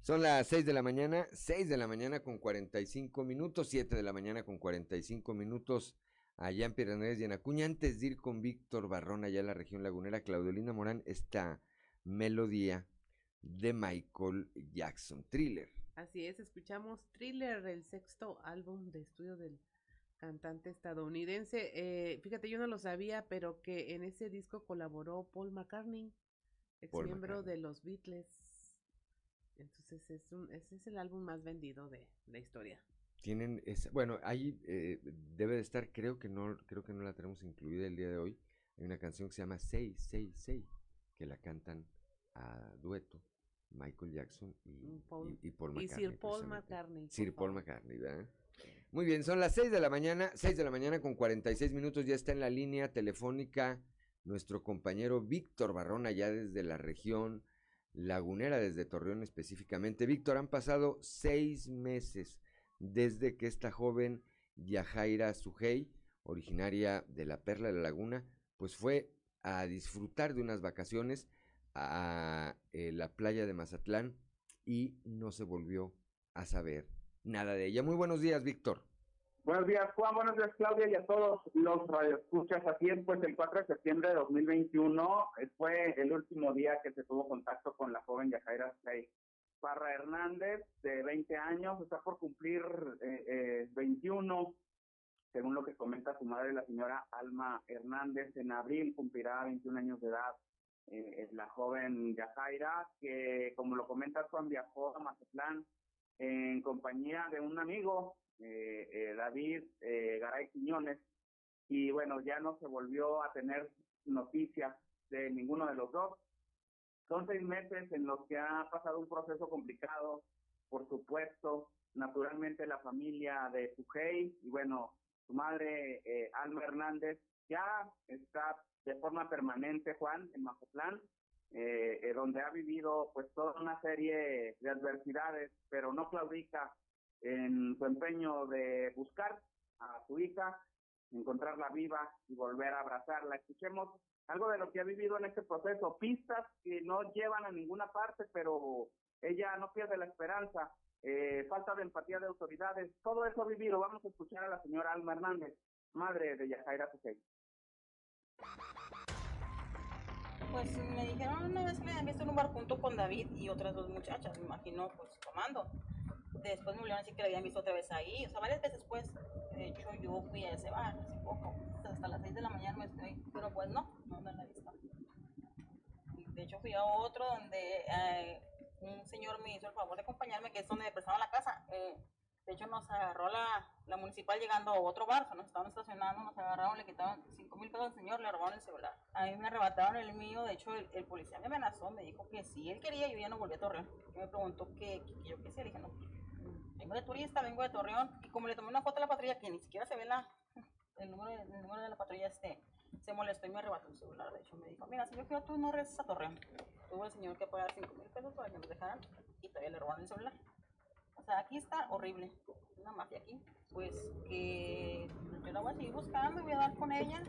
S1: Son las 6 de la mañana, 6 de la mañana con 45 minutos, 7 de la mañana con 45 minutos allá en Piranés y en Acuña. Antes de ir con Víctor Barrón allá en la región lagunera, Claudelina Morán, esta melodía de Michael Jackson, Thriller.
S2: Así es, escuchamos Thriller, el sexto álbum de estudio del cantante estadounidense. Eh, fíjate, yo no lo sabía, pero que en ese disco colaboró Paul McCartney, ex
S1: Paul
S2: miembro
S1: McCartney.
S2: de los Beatles. Entonces es un, ese es el álbum más vendido de la historia.
S1: Tienen esa, bueno, ahí eh, debe de estar, creo que no, creo que no la tenemos incluida el día de hoy. Hay una canción que se llama Say, Say, Say, que la cantan a dueto Michael Jackson y,
S2: Paul-
S1: y- y Paul
S2: y
S1: McCartney.
S2: Sir Paul. McCartney,
S1: Sir Paul. McCartney, ¿verdad? Muy bien, son las 6 de la mañana, 6 de la mañana con 46 minutos, ya está en la línea telefónica nuestro compañero Víctor Barrón, allá desde la región lagunera, desde Torreón específicamente. Víctor, han pasado seis meses desde que esta joven Yajaira Sujei, originaria de la Perla de la Laguna, pues fue a disfrutar de unas vacaciones a eh, la playa de Mazatlán y no se volvió a saber nada de ella. Muy buenos días, Víctor.
S24: Buenos días, Juan. Buenos días, Claudia, y a todos los radioescuchas. Así es, pues el 4 de septiembre de 2021 eh, fue el último día que se tuvo contacto con la joven Yajaira Sey. Parra Hernández, de 20 años, está por cumplir eh, eh, 21, según lo que comenta su madre, la señora Alma Hernández. En abril cumplirá 21 años de edad. eh, la joven Yajaira, que como lo comenta Juan, viajó a Mazatlán en compañía de un amigo, eh, eh, David eh, Garay Quiñones, y bueno, ya no se volvió a tener noticias de ninguno de los dos. Son seis meses en los que ha pasado un proceso complicado, por supuesto, naturalmente la familia de Sujei, y bueno, su madre eh, Alma Hernández ya está de forma permanente, Juan, en Mazatlán, donde ha vivido pues toda una serie de adversidades, pero no claudica en su empeño de buscar a su hija, encontrarla viva y volver a abrazarla. Escuchemos algo de lo que ha vivido en este proceso, pistas que no llevan a ninguna parte, pero ella no pierde la esperanza, eh, falta de empatía de autoridades, todo eso vivido. Vamos a escuchar a la señora Alma Hernández, madre de Yajaira Sujei.
S25: Pues me dijeron una vez que me habían visto en un bar junto con David y otras dos muchachas, me imagino, pues tomando. Después me volvieron a decir que la habían visto otra vez ahí, o sea, varias veces pues. De hecho, yo fui a ese bar hace poco, hasta las 6 de la mañana me estoy, pero pues no, no, no la he visto. De hecho, fui a otro donde eh, un señor me hizo el favor de acompañarme, que es donde me prestaban la casa. Eh, de hecho, nos agarró la, la municipal llegando a otro bar, nos estaban estacionando, nos agarraron, le quitaron 5 mil pesos al señor, le robaron el celular. A mí me arrebataron el mío, de hecho, el, el policía me amenazó, me dijo que si él quería, yo ya no volví a Torreón. Me preguntó que, que- que yo qué sé, le dije, no, vengo de turista, vengo de Torreón, y como le tomé una foto a la patrulla que ni siquiera se ve la, el, número, el número de la patrulla, este, se molestó y me arrebató el celular. De hecho, me dijo, mira, si yo quiero, tú no regresas a Torreón. Tuvo el señor que pagar 5 mil pesos para que nos dejaran y todavía le robaron el celular. O sea, aquí está horrible. Una mafia aquí. Pues que yo la voy a seguir buscando y voy a dar con ella.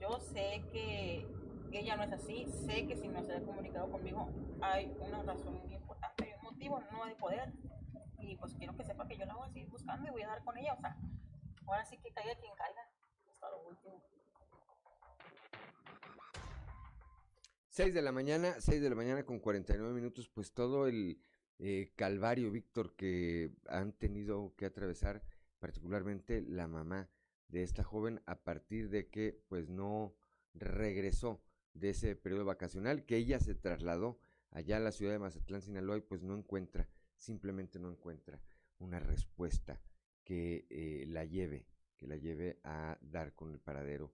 S25: Yo sé que ella no es así. Sé que si no se ha comunicado conmigo hay una razón muy importante, hay un motivo, no hay poder. Y pues quiero que sepa que yo la voy a seguir buscando y voy a dar con ella. O sea, ahora sí que caiga quien caiga. Hasta lo último.
S1: 6 de la mañana, 6 de la mañana con 49 minutos, pues todo el eh, calvario, Víctor, que han tenido que atravesar, particularmente la mamá de esta joven, a partir de que pues no regresó de ese periodo vacacional, que ella se trasladó allá a la ciudad de Mazatlán, Sinaloa, y pues no encuentra, simplemente no encuentra una respuesta que eh, la lleve, que la lleve a dar con el paradero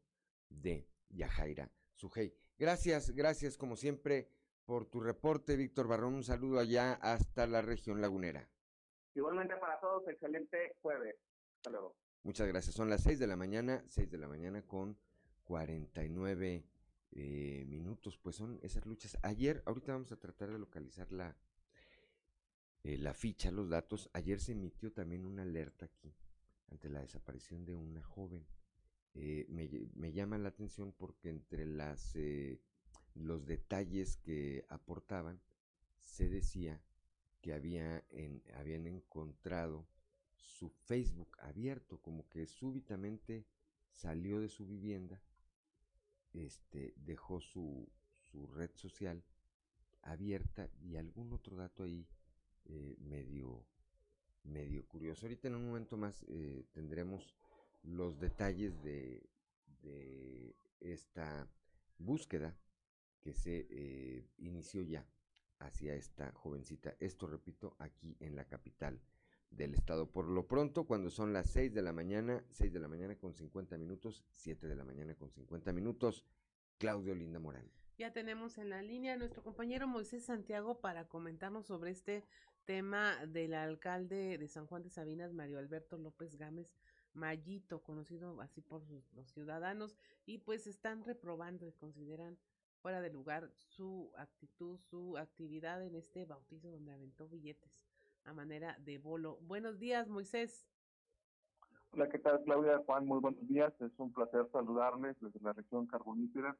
S1: de Yajaira Sujei. Gracias, gracias como siempre por tu reporte, Víctor Barrón. Un saludo allá hasta la región lagunera.
S24: Igualmente para todos, excelente jueves. Hasta luego.
S1: Muchas gracias. Son las 6 de la mañana, 6 de la mañana con 49 eh, minutos. Pues son esas luchas. Ayer, ahorita vamos a tratar de localizar la, eh, la ficha, los datos. Ayer se emitió también una alerta aquí ante la desaparición de una joven. Eh, me, me llama la atención porque entre las eh, los detalles que aportaban se decía que había en, habían encontrado su Facebook abierto, como que súbitamente salió de su vivienda, este, dejó su, su red social abierta y algún otro dato ahí eh, medio, medio curioso. Ahorita en un momento más eh, tendremos los detalles de, de esta búsqueda que se eh, inició ya hacia esta jovencita. Esto, repito, aquí en la capital del estado. Por lo pronto, cuando son las 6 de la mañana, 6 de la mañana con 50 minutos, 7 de la mañana con 50 minutos, Claudio Linda Morán.
S2: Ya tenemos en la línea a nuestro compañero Moisés Santiago para comentarnos sobre este tema del alcalde de San Juan de Sabinas, Mario Alberto López Gámez Mayito, conocido así por los ciudadanos, y pues están reprobando y consideran fuera de lugar su actitud, su actividad en este bautizo donde aventó billetes a manera de bolo. Buenos días, Moisés.
S26: Hola, ¿qué tal, Claudia? Juan, muy buenos días. Es un placer saludarles desde la región carbonífera.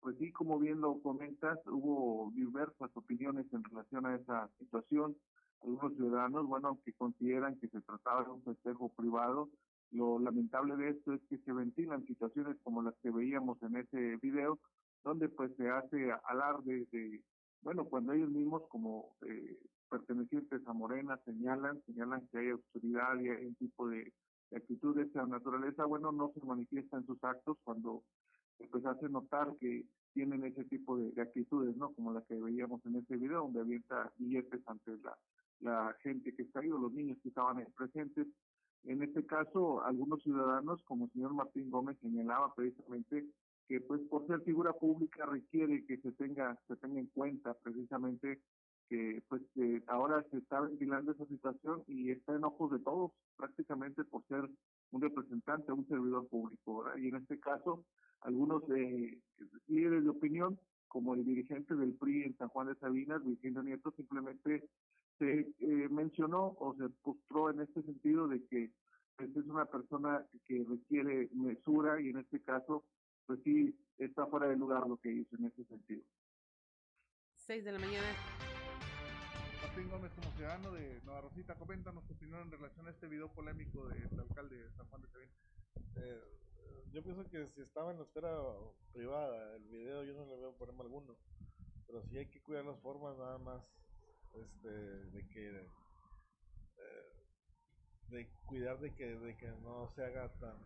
S26: Pues sí, como bien lo comentas, hubo diversas opiniones en relación a esa situación. Algunos ciudadanos, bueno, aunque consideran que se trataba de un festejo privado, lo lamentable de esto es que se ventilan situaciones como las que veíamos en ese video, donde pues se hace alarde de, bueno, cuando ellos mismos como eh, pertenecientes a Morena señalan, señalan que hay autoridad y hay un tipo de, actitud de esa naturaleza, bueno, no se manifiesta en sus actos cuando pues hace notar que tienen ese tipo de, actitudes, ¿no? Como la que veíamos en ese video, donde avienta billetes ante la, la gente que está ahí o los niños que estaban presentes. En este caso, algunos ciudadanos, como el señor Martín Gómez señalaba precisamente, que pues por ser figura pública requiere que se tenga se tenga en cuenta precisamente que pues ahora se está ventilando esa situación y está en ojos de todos prácticamente por ser un representante, un servidor público. Y en este caso, algunos eh, líderes de opinión, como el dirigente del PRI en San Juan de Sabinas, Vicente Nieto, simplemente se eh, mencionó o se postró en este sentido de que pues, es una persona que requiere mesura y en este caso pues sí está fuera de lugar lo que hizo en ese sentido.
S2: 6 de la mañana.
S27: Martín Gómez, como ciudadano de Nueva Rosita, coméntanos tu opinión en relación a este video polémico del alcalde de San Juan de Sabina.
S28: Eh, yo pienso que si estaba en la esfera privada, el video yo no le veo problema alguno, pero sí hay que cuidar las formas nada más este, de que eh, de cuidar de que, de que no se haga tan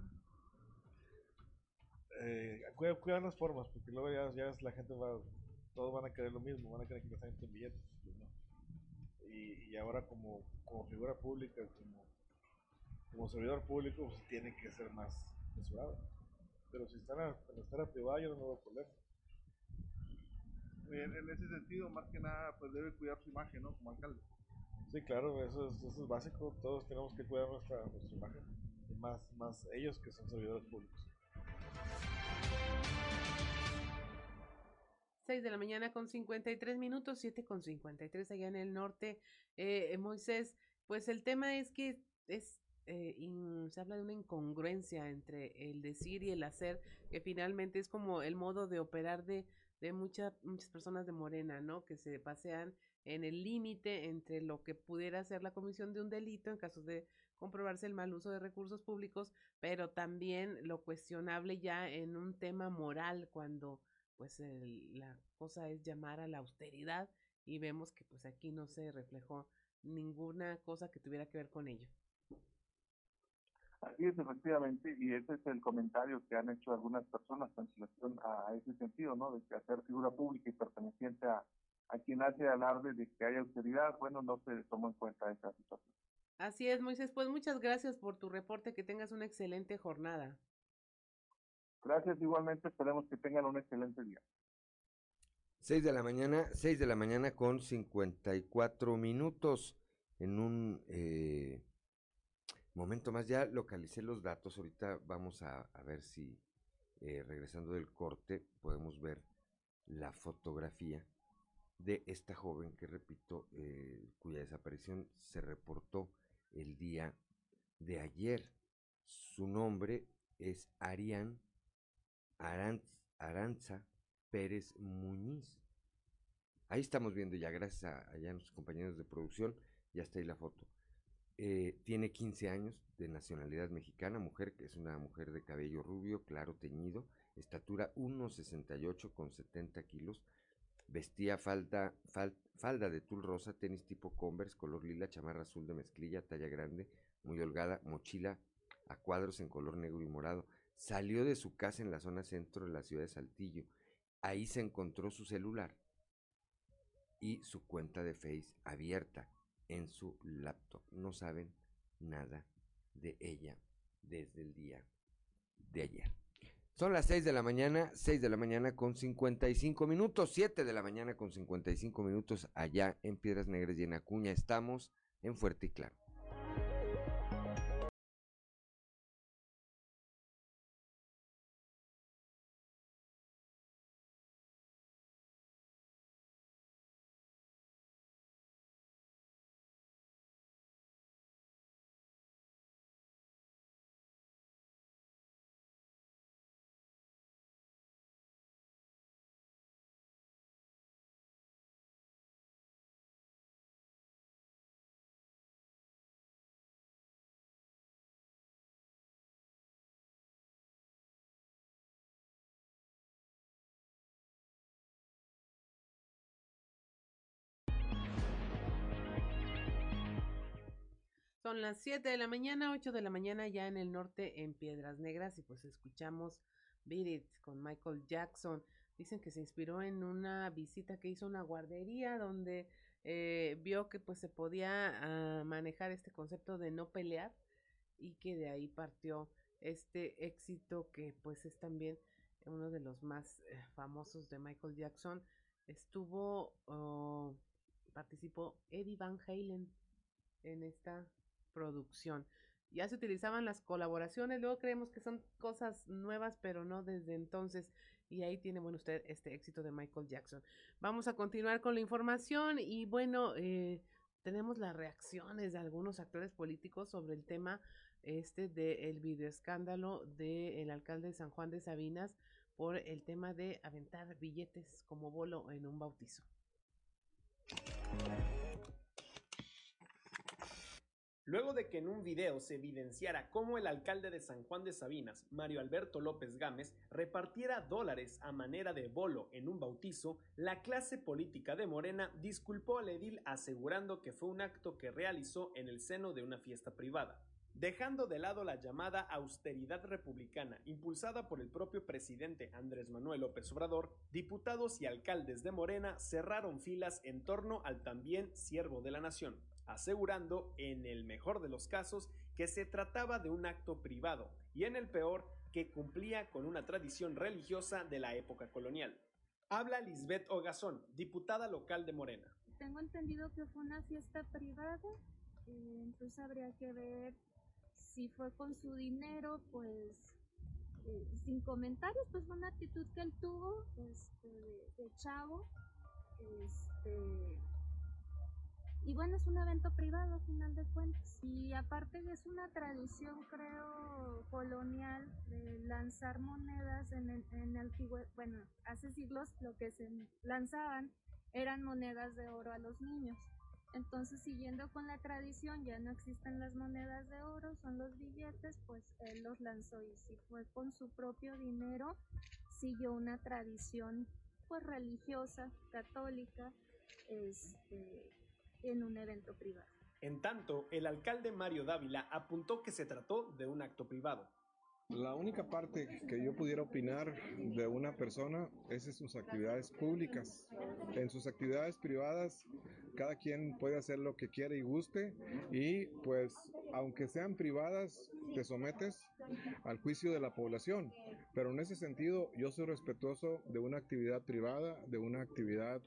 S28: eh, las formas, porque luego ya, la gente va, todos van a querer lo mismo, van a querer que les billetes, pues, y, ahora como, como figura pública, como, como servidor público, pues tiene que ser más mesurado. Pero si están en la esfera privada, yo no veo problema.
S27: En, ese sentido, más que nada, pues debe cuidar su imagen, ¿no? Como alcalde.
S28: Sí, claro, eso es, eso es básico. Todos tenemos que cuidar nuestra, nuestra imagen. Y más, más ellos que son servidores públicos.
S2: 6 de la mañana con 53 minutos, 7 con 53 allá en el norte. Eh, Moisés, pues el tema es que es eh, se habla de una incongruencia entre el decir y el hacer, que finalmente es como el modo de operar de, de muchas personas de Morena, ¿no? Que se pasean en el límite entre lo que pudiera ser la comisión de un delito en caso de comprobarse el mal uso de recursos públicos, pero también lo cuestionable ya en un tema moral cuando pues la cosa es llamar a la austeridad y vemos que pues aquí no se reflejó ninguna cosa que tuviera que ver con ello.
S26: Así es, efectivamente, y ese es el comentario que han hecho algunas personas en relación a ese sentido, ¿no? De que hacer figura pública y perteneciente a, a quien hace alarde de que haya austeridad, bueno, no se tomó en cuenta esa situación.
S2: Así es, Moisés, pues muchas gracias por tu reporte, que tengas una excelente jornada.
S26: Gracias, igualmente, esperemos que tengan un excelente día.
S1: 6 de la mañana, 6 de la mañana con 54 minutos. En un eh, momento más ya localicé los datos. Ahorita vamos a, ver si eh, regresando del corte podemos ver la fotografía de esta joven que repito, eh, cuya desaparición se reportó el día de ayer. Su nombre es Arián Aranza Pérez Muñiz. Ahí estamos viendo ya, gracias a, a nuestros compañeros de producción, ya está ahí la foto. Eh, tiene 15 años de nacionalidad mexicana, mujer que es una mujer de cabello rubio, claro teñido, estatura 1,68 con 70 kilos, Vestía falda, fal- falda de tul rosa, tenis tipo Converse, color lila, chamarra azul de mezclilla, talla grande, muy holgada, mochila a cuadros en color negro y morado. Salió de su casa en la zona centro de la ciudad de Saltillo. Ahí se encontró su celular y su cuenta de Face abierta en su laptop. No saben nada de ella desde el día de ayer. Son las 6 de la mañana, 6 de la mañana con 55 minutos, 7 de la mañana con 55 minutos allá en Piedras Negras y en Acuña. Estamos en Fuerte y Claro.
S2: Son las 7 de la mañana, 8 de la mañana ya en el norte en Piedras Negras y pues escuchamos Beat It con Michael Jackson. Dicen que se inspiró en una visita que hizo a una guardería donde eh, vio que pues se podía ah, manejar este concepto de no pelear y que de ahí partió este éxito que pues es también uno de los más eh, famosos de Michael Jackson. Estuvo, oh, participó Eddie Van Halen en esta producción. Ya se utilizaban las colaboraciones, luego creemos que son cosas nuevas, pero no desde entonces. Y ahí tiene, bueno, usted este éxito de Michael Jackson. Vamos a continuar con la información y bueno, eh, tenemos las reacciones de algunos actores políticos sobre el tema este del videoescándalo del alcalde de San Juan de Sabinas por el tema de aventar billetes como bolo en un bautizo.
S29: Luego de que en un video se evidenciara cómo el alcalde de San Juan de Sabinas, Mario Alberto López Gámez, repartiera dólares a manera de bolo en un bautizo, la clase política de Morena disculpó al edil asegurando que fue un acto que realizó en el seno de una fiesta privada. Dejando de lado la llamada austeridad republicana impulsada por el propio presidente Andrés Manuel López Obrador, diputados y alcaldes de Morena cerraron filas en torno al también siervo de la nación, asegurando, en el mejor de los casos, que se trataba de un acto privado y en el peor, que cumplía con una tradición religiosa de la época colonial. Habla Lisbeth Ogazón, diputada local de Morena.
S30: Tengo entendido que fue una fiesta privada, eh, entonces habría que ver si fue con su dinero, pues eh, sin comentarios, pues fue una actitud que él tuvo este, de, de chavo. Este, y bueno, es un evento privado a final de cuentas. Y aparte es una tradición, creo, colonial de lanzar monedas en el, en el bueno, hace siglos lo que se lanzaban eran monedas de oro a los niños. Entonces, siguiendo con la tradición, ya no existen las monedas de oro, son los billetes, pues él los lanzó y si fue con su propio dinero, siguió una tradición pues religiosa, católica, este, en un evento privado.
S29: En tanto, el alcalde Mario Dávila apuntó que se trató de un acto privado.
S28: La única parte que yo pudiera opinar de una persona es en sus actividades públicas. En sus actividades privadas, cada quien puede hacer lo que quiere y guste y pues aunque sean privadas, te sometes al juicio de la población. Pero en ese sentido, yo soy respetuoso de una actividad privada, de una actividad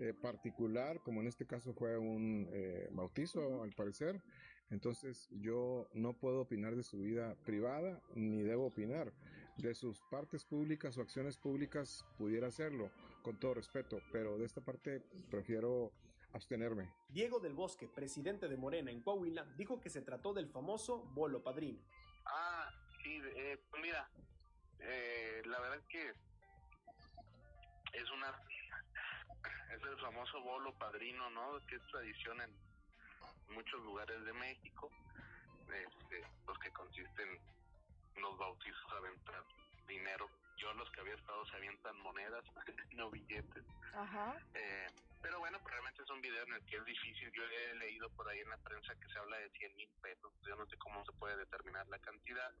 S28: eh, particular, como en este caso fue un eh, bautizo, al parecer. Entonces yo no puedo opinar de su vida privada ni debo opinar. De sus partes públicas o acciones públicas pudiera hacerlo, con todo respeto, pero de esta parte prefiero abstenerme.
S29: Diego del Bosque, presidente de Morena en Coahuila, dijo que se trató del famoso bolo padrino.
S31: Ah, sí, eh, pues mira, eh, la verdad es que es una es el famoso bolo padrino, ¿no? Que es tradición en muchos lugares de México, este, los que consisten en los bautizos a aventar dinero yo los que había estado se avientan monedas, no billetes.
S21: Ajá.
S31: Eh, pero bueno, pues realmente es un video en el que es difícil. Yo he leído por ahí en la prensa que se habla de 100 mil pesos. Yo no sé cómo se puede determinar la cantidad.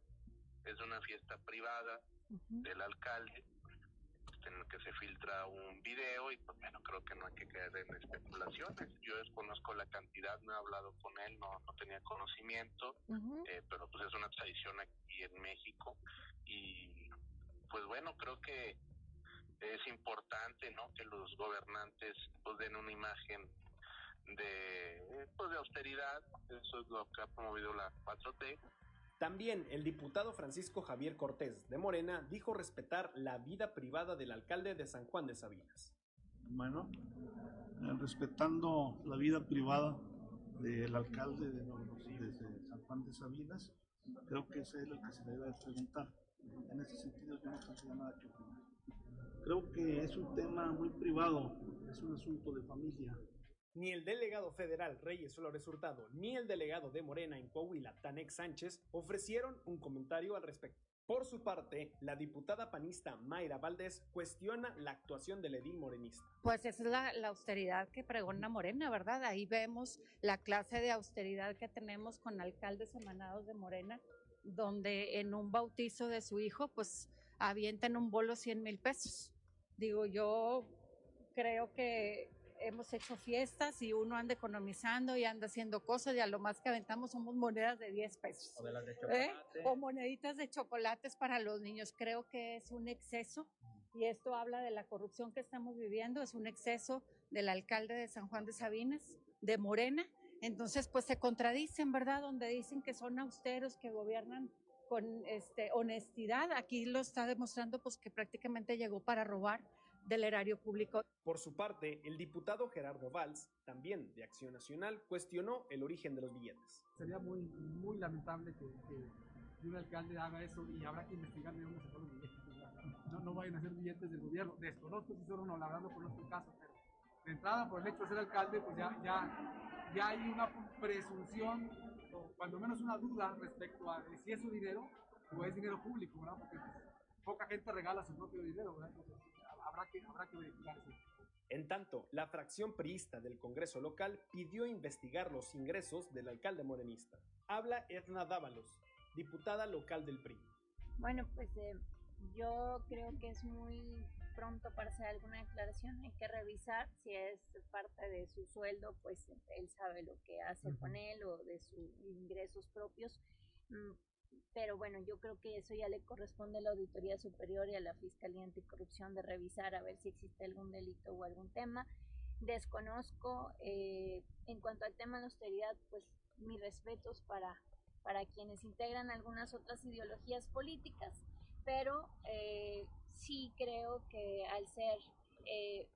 S31: Es una fiesta privada del alcalde en el que se filtra un video y pues bueno, creo que no hay que caer en especulaciones. Yo desconozco la cantidad, no he hablado con él, no, no tenía conocimiento, eh, pero pues es una tradición aquí en México y pues bueno, creo que es importante, ¿no? Que los gobernantes pues den una imagen de pues de austeridad, eso es lo que ha promovido la 4T.
S29: También el diputado Francisco Javier Cortés de Morena dijo respetar la vida privada del alcalde de San Juan de Sabinas.
S32: Bueno, eh, respetando la vida privada del alcalde de, de San Juan de Sabinas, creo que ese es lo que se debe de preguntar. En ese sentido yo no tendría nada que opinar. Creo que es un tema muy privado, es un asunto de familia.
S29: Ni el delegado federal Reyes Flores Hurtado ni el delegado de Morena en Coahuila, Tanex Sánchez, ofrecieron un comentario al respecto. Por su parte, la diputada panista Mayra Valdés cuestiona la actuación del edil morenista.
S33: Pues esa es la, la, austeridad que pregona Morena, ¿verdad? Ahí vemos la clase de austeridad que tenemos con alcaldes emanados de Morena, donde en un bautizo de su hijo, pues avientan un bolo 100 mil pesos. Digo, yo creo que hemos hecho fiestas y uno anda economizando y anda haciendo cosas y a lo más que aventamos somos monedas de 10 pesos.
S34: O de las de
S33: ¿eh? O moneditas de chocolates para los niños. Creo que es un exceso y esto habla de la corrupción que estamos viviendo. Es un exceso del alcalde de San Juan de Sabinas, de Morena. Entonces, pues se contradicen, ¿verdad? Donde dicen que son austeros, que gobiernan con este, honestidad. Aquí lo está demostrando pues que prácticamente llegó para robar del erario público.
S29: Por su parte, el diputado Gerardo Valls, también de Acción Nacional, cuestionó el origen de los billetes.
S35: Sería muy, muy lamentable que, que un alcalde haga eso y habrá que investigar de dónde se fueron los billetes. No, no vayan a ser billetes del gobierno. Desconozco si son o no, la verdad no conozco el caso, pero de entrada, por el hecho de ser alcalde, pues ya, ya, ya hay una presunción o cuando menos una duda respecto a si es su dinero o es dinero público, ¿verdad? Porque pues, poca gente regala su propio dinero, ¿verdad? Entonces, habrá que, habrá que verificar eso.
S29: En tanto, la fracción priista del Congreso local pidió investigar los ingresos del alcalde morenista. Habla Edna Dávalos, diputada local del PRI.
S30: Bueno, pues eh, yo creo que es muy pronto para hacer alguna declaración. Hay que revisar si es parte de su sueldo, pues él sabe lo que hace uh -huh. con él o de sus ingresos propios. Pero bueno, yo creo que eso ya le corresponde a la Auditoría Superior y a la Fiscalía Anticorrupción de revisar a ver si existe algún delito o algún tema. Desconozco, eh, en cuanto al tema de austeridad, pues mis respetos para, para quienes integran algunas otras ideologías políticas, pero eh, sí creo que al ser eh,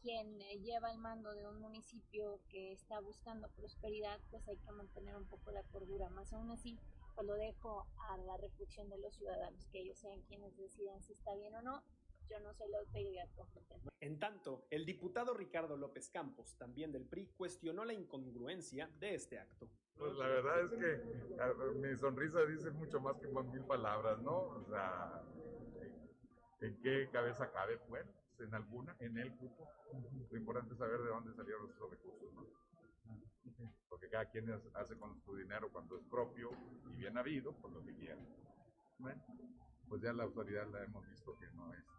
S30: quien lleva el mando de un municipio que está buscando prosperidad, pues hay que mantener un poco la cordura. Más aún así, pues lo dejo a la reflexión de los ciudadanos, que ellos sean quienes decidan si está bien o no. Yo no soy la autoridad competente.
S29: En tanto, el diputado Ricardo López Campos, también del PRI, cuestionó la incongruencia de este acto.
S36: Pues la verdad es que mi sonrisa dice mucho más que mil palabras, ¿no? O sea, ¿en qué cabeza cabe? Bueno, en alguna, en el cupo. Lo importante es saber de dónde salieron esos recursos, ¿no? Porque cada quien hace con su dinero cuando es propio y bien habido, pues lo que quiera. Bueno, pues ya la autoridad la hemos visto que no es tan.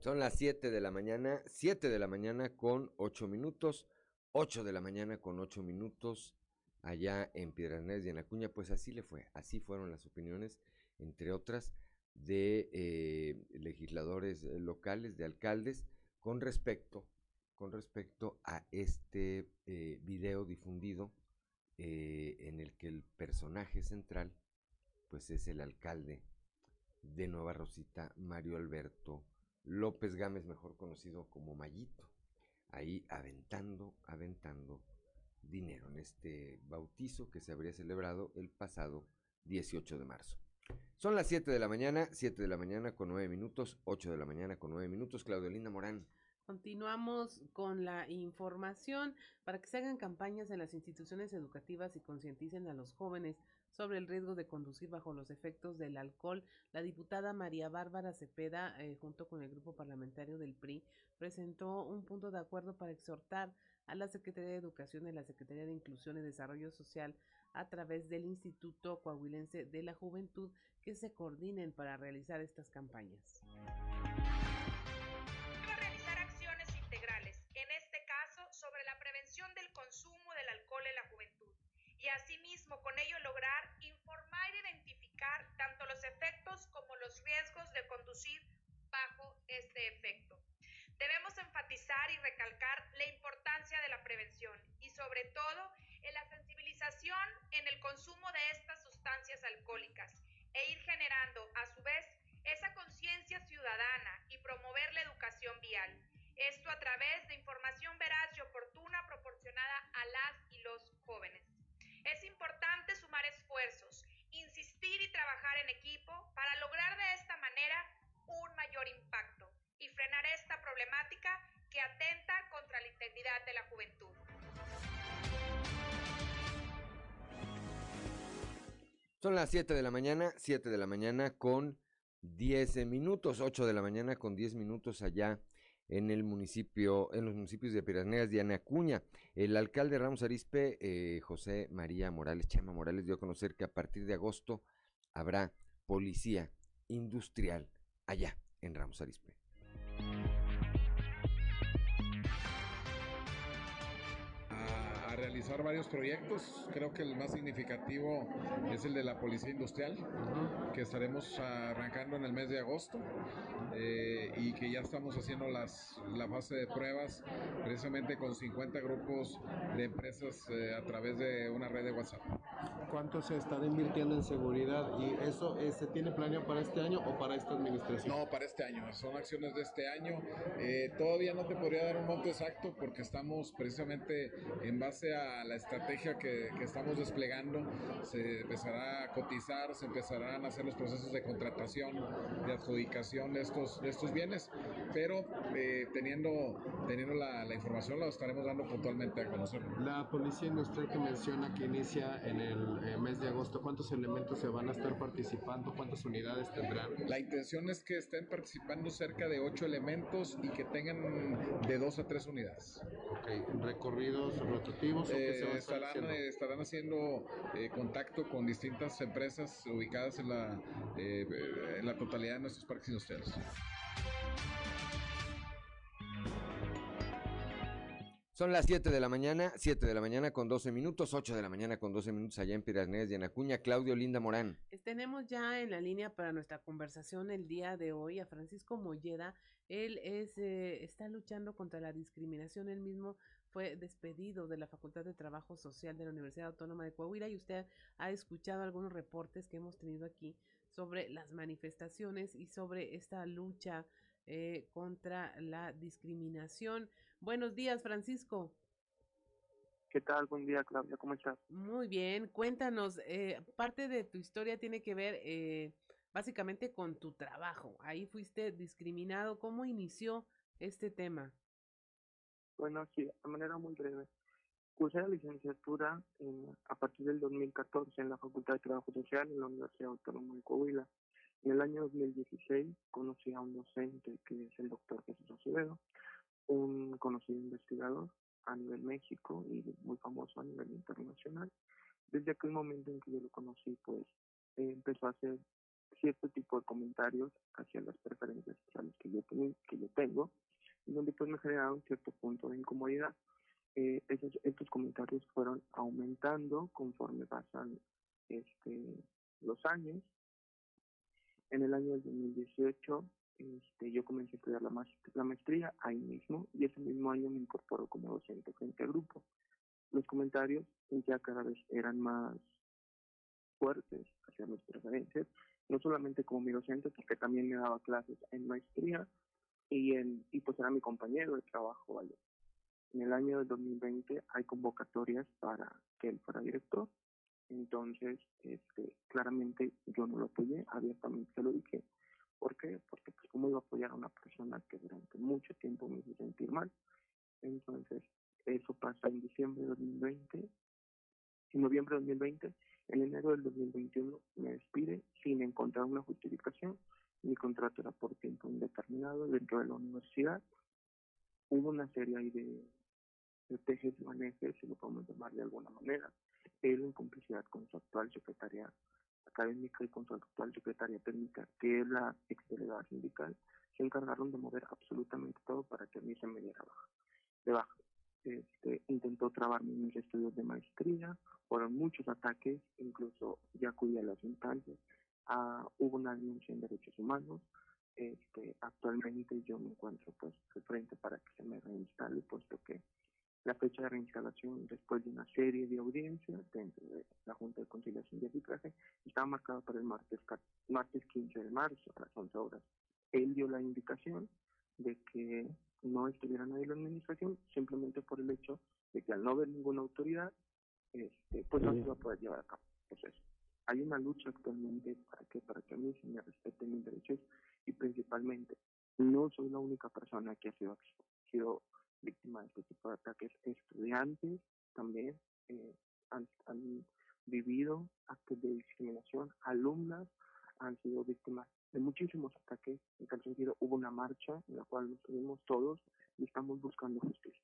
S1: Son las 7 de la mañana, 7 de la mañana con 8 minutos, 8 de la mañana con 8 minutos allá en Piedras Negras y en Acuña, pues así le fue, así fueron las opiniones, entre otras, de eh, legisladores locales, de alcaldes, con respecto, con respecto a este eh, video difundido eh, en el que el personaje central, pues es el alcalde de Nueva Rosita, Mario Alberto López Gámez, mejor conocido como Mayito, ahí aventando, aventando dinero en este bautizo que se habría celebrado el pasado 18 de marzo. Son las 7 de la mañana, 7 de la mañana con 9 minutos, 8 de la mañana con 9 minutos. Claudio Linda Morán,
S2: Continuamos con la información para que se hagan campañas en las instituciones educativas y concienticen a los jóvenes sobre el riesgo de conducir bajo los efectos del alcohol. La diputada María Bárbara Cepeda, eh, junto con el grupo parlamentario del PRI, presentó un punto de acuerdo para exhortar a la Secretaría de Educación y la Secretaría de Inclusión y Desarrollo Social a través del Instituto Coahuilense de la Juventud que se coordinen para realizar estas campañas.
S37: del consumo del alcohol en la juventud y asimismo con ello lograr informar e identificar tanto los efectos como los riesgos de conducir bajo este efecto. Debemos enfatizar y recalcar la importancia de la prevención y sobre todo en el consumo de estas sustancias alcohólicas e ir generando a su vez esa conciencia ciudadana y promover la educación vial esto a través de información veraz y oportuna proporcionada a las y los jóvenes. Es importante sumar esfuerzos, insistir y trabajar en equipo para lograr de esta manera un mayor impacto y frenar esta problemática que atenta contra la integridad de la juventud.
S1: Son las 7 de la mañana, 7 de la mañana con 10 minutos, 8 de la mañana con 10 minutos allá en el municipio, en los municipios de Piranhas y Acuña. El alcalde Ramos Arispe, eh, José María Morales, Chema Morales, dio a conocer que a partir de agosto habrá policía industrial allá en Ramos Arispe.
S28: Realizar varios proyectos. Creo que el más significativo es el de la Policía Industrial, que estaremos arrancando en el mes de agosto eh, y que ya estamos haciendo las, la fase de pruebas precisamente con 50 grupos de empresas eh, a través de una red de WhatsApp.
S34: ¿Cuánto se está invirtiendo en seguridad y eso eh, se tiene planeado para este año o para esta administración?
S28: No, para este año. Son acciones de este año. todavía no te podría dar un monto exacto porque estamos precisamente en base a la estrategia que, que, estamos desplegando, se empezará a cotizar, se empezarán a hacer los procesos de contratación, de adjudicación de estos, de estos bienes, pero eh, teniendo, teniendo la, la, información la estaremos dando puntualmente a conocer.
S34: La policía industrial que menciona que inicia en el eh, mes de agosto, ¿cuántos elementos se van a estar participando? ¿Cuántas unidades tendrán?
S28: La intención es que estén participando cerca de ocho elementos y que tengan de dos a tres unidades.
S34: Ok, recorridos rotativos
S28: eh, estarán, eh, estarán haciendo eh, contacto con distintas empresas ubicadas en la, en la totalidad de nuestros parques industriales.
S1: Son las 7 de la mañana, 7 de la mañana con 12 minutos, 8 de la mañana con 12 minutos allá en Piranés y en Acuña. Claudio Linda Morán.
S2: Tenemos ya en la línea para nuestra conversación el día de hoy a Francisco Molleda. Él es, está luchando contra la discriminación. Él mismo fue despedido de la Facultad de Trabajo Social de la Universidad Autónoma de Coahuila y usted ha escuchado algunos reportes que hemos tenido aquí sobre las manifestaciones y sobre esta lucha eh, contra la discriminación. Buenos días, Francisco.
S38: ¿Qué tal? Buen día, Claudia. ¿Cómo estás?
S2: Muy bien. Cuéntanos, eh, parte de tu historia tiene que ver eh, básicamente con tu trabajo. Ahí fuiste discriminado. ¿Cómo inició este tema?
S38: Bueno, sí, de manera muy breve. Cursé la licenciatura en, a partir del 2014 en la Facultad de Trabajo Social en la Universidad Autónoma de Coahuila. En el año 2016 conocí a un docente que es el doctor Jesús Acevedo, un conocido investigador a nivel México y muy famoso a nivel internacional. Desde aquel momento en que yo lo conocí, pues empezó a hacer cierto tipo de comentarios hacia las preferencias sociales que yo, que yo tengo donde pues me generaron cierto punto de incomodidad. Eh, estos comentarios fueron aumentando conforme pasan este, los años. En el año 2018 este, yo comencé a estudiar la, la maestría ahí mismo y ese mismo año me incorporó como docente frente al grupo. Los comentarios ya cada vez eran más fuertes hacia mis preferencias, no solamente como mi docente, porque también me daba clases en maestría, y, en, y pues era mi compañero de trabajo, En el año de 2020 hay convocatorias para que él fuera director, entonces este, claramente yo no lo apoyé, abiertamente se lo dije, ¿Por qué? Porque pues cómo iba a apoyar a una persona que durante mucho tiempo me hizo sentir mal. Entonces, eso pasa en diciembre de 2020, en noviembre de 2020, en enero del 2021 me despide sin encontrar una justificación. Mi contrato era por tiempo indeterminado dentro de la universidad. Hubo una serie de, de tejes y manejes, si lo podemos llamar de alguna manera. Él en complicidad con su actual secretaria académica y con su actual secretaria técnica, que es la exdelegada sindical, se encargaron de mover absolutamente todo para que a mí se me diera baja, de. Este, intentó trabarme mis estudios de maestría, fueron muchos ataques, incluso ya acudí a las instancias, ah, hubo una denuncia en derechos humanos, este, actualmente yo me encuentro pues de frente para que se me reinstale, puesto que la fecha de reinstalación después de una serie de audiencias dentro de la Junta de Conciliación y Arbitraje estaba marcada para el martes, martes 15 de marzo a las 11 horas. Él dio la indicación de que no estuviera nadie en la administración simplemente por el hecho de que al no haber ninguna autoridad, este, pues no se va a poder llevar a cabo el proceso. Hay una lucha actualmente para que, para que a mí se me respeten mis derechos y principalmente no soy la única persona que ha sido, sido víctima de este tipo de ataques. Estudiantes también eh, han, han vivido actos de discriminación, alumnas han sido víctimas de muchísimos ataques. En tal sentido, hubo una marcha en la cual nos unimos todos y estamos buscando justicia.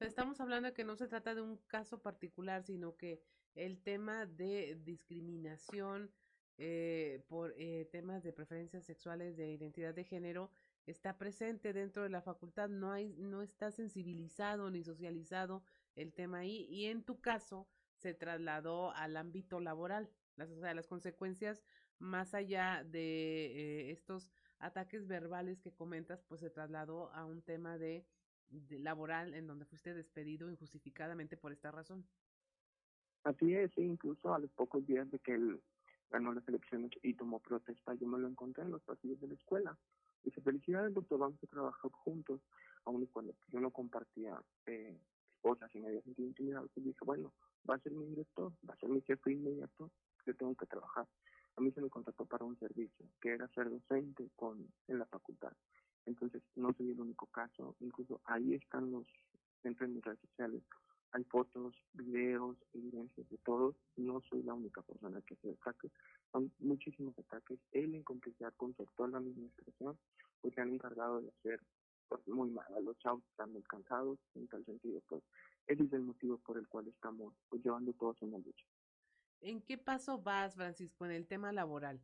S2: estamos hablando de que no se trata de un caso particular, sino que el tema de discriminación eh, por eh, temas de preferencias sexuales, de identidad de género, está presente dentro de la facultad, no hay, no está sensibilizado ni socializado el tema ahí, y en tu caso se trasladó al ámbito laboral, las, o sea, las consecuencias más allá de eh, estos ataques verbales que comentas, pues se trasladó a un tema de, de, laboral en donde fuiste despedido injustificadamente por esta razón.
S38: Así es, incluso a los pocos días de que él ganó las elecciones y tomó protesta, yo me lo encontré en los pasillos de la escuela. Dice, felicidades doctor, vamos a trabajar juntos, aun y cuando yo no compartía eh, cosas y me había sentido intimidado, pues dije, bueno, va a ser mi director, va a ser mi jefe inmediato, yo tengo que trabajar. A mí se me contrató para un servicio, que era ser docente con, en la facultad. Entonces, no soy el único caso, incluso ahí están los, entre mis redes sociales, hay fotos, videos, evidencias de todos. No soy la única persona que se ataque. Son muchísimos ataques. Él, en complicidad con su actual administración, pues se han encargado de hacer pues, muy mal. Los chavos están muy cansados. En tal sentido, pues, ese es el motivo por el cual estamos pues, llevando todos una lucha.
S2: ¿En qué paso vas, Francisco, en el tema laboral?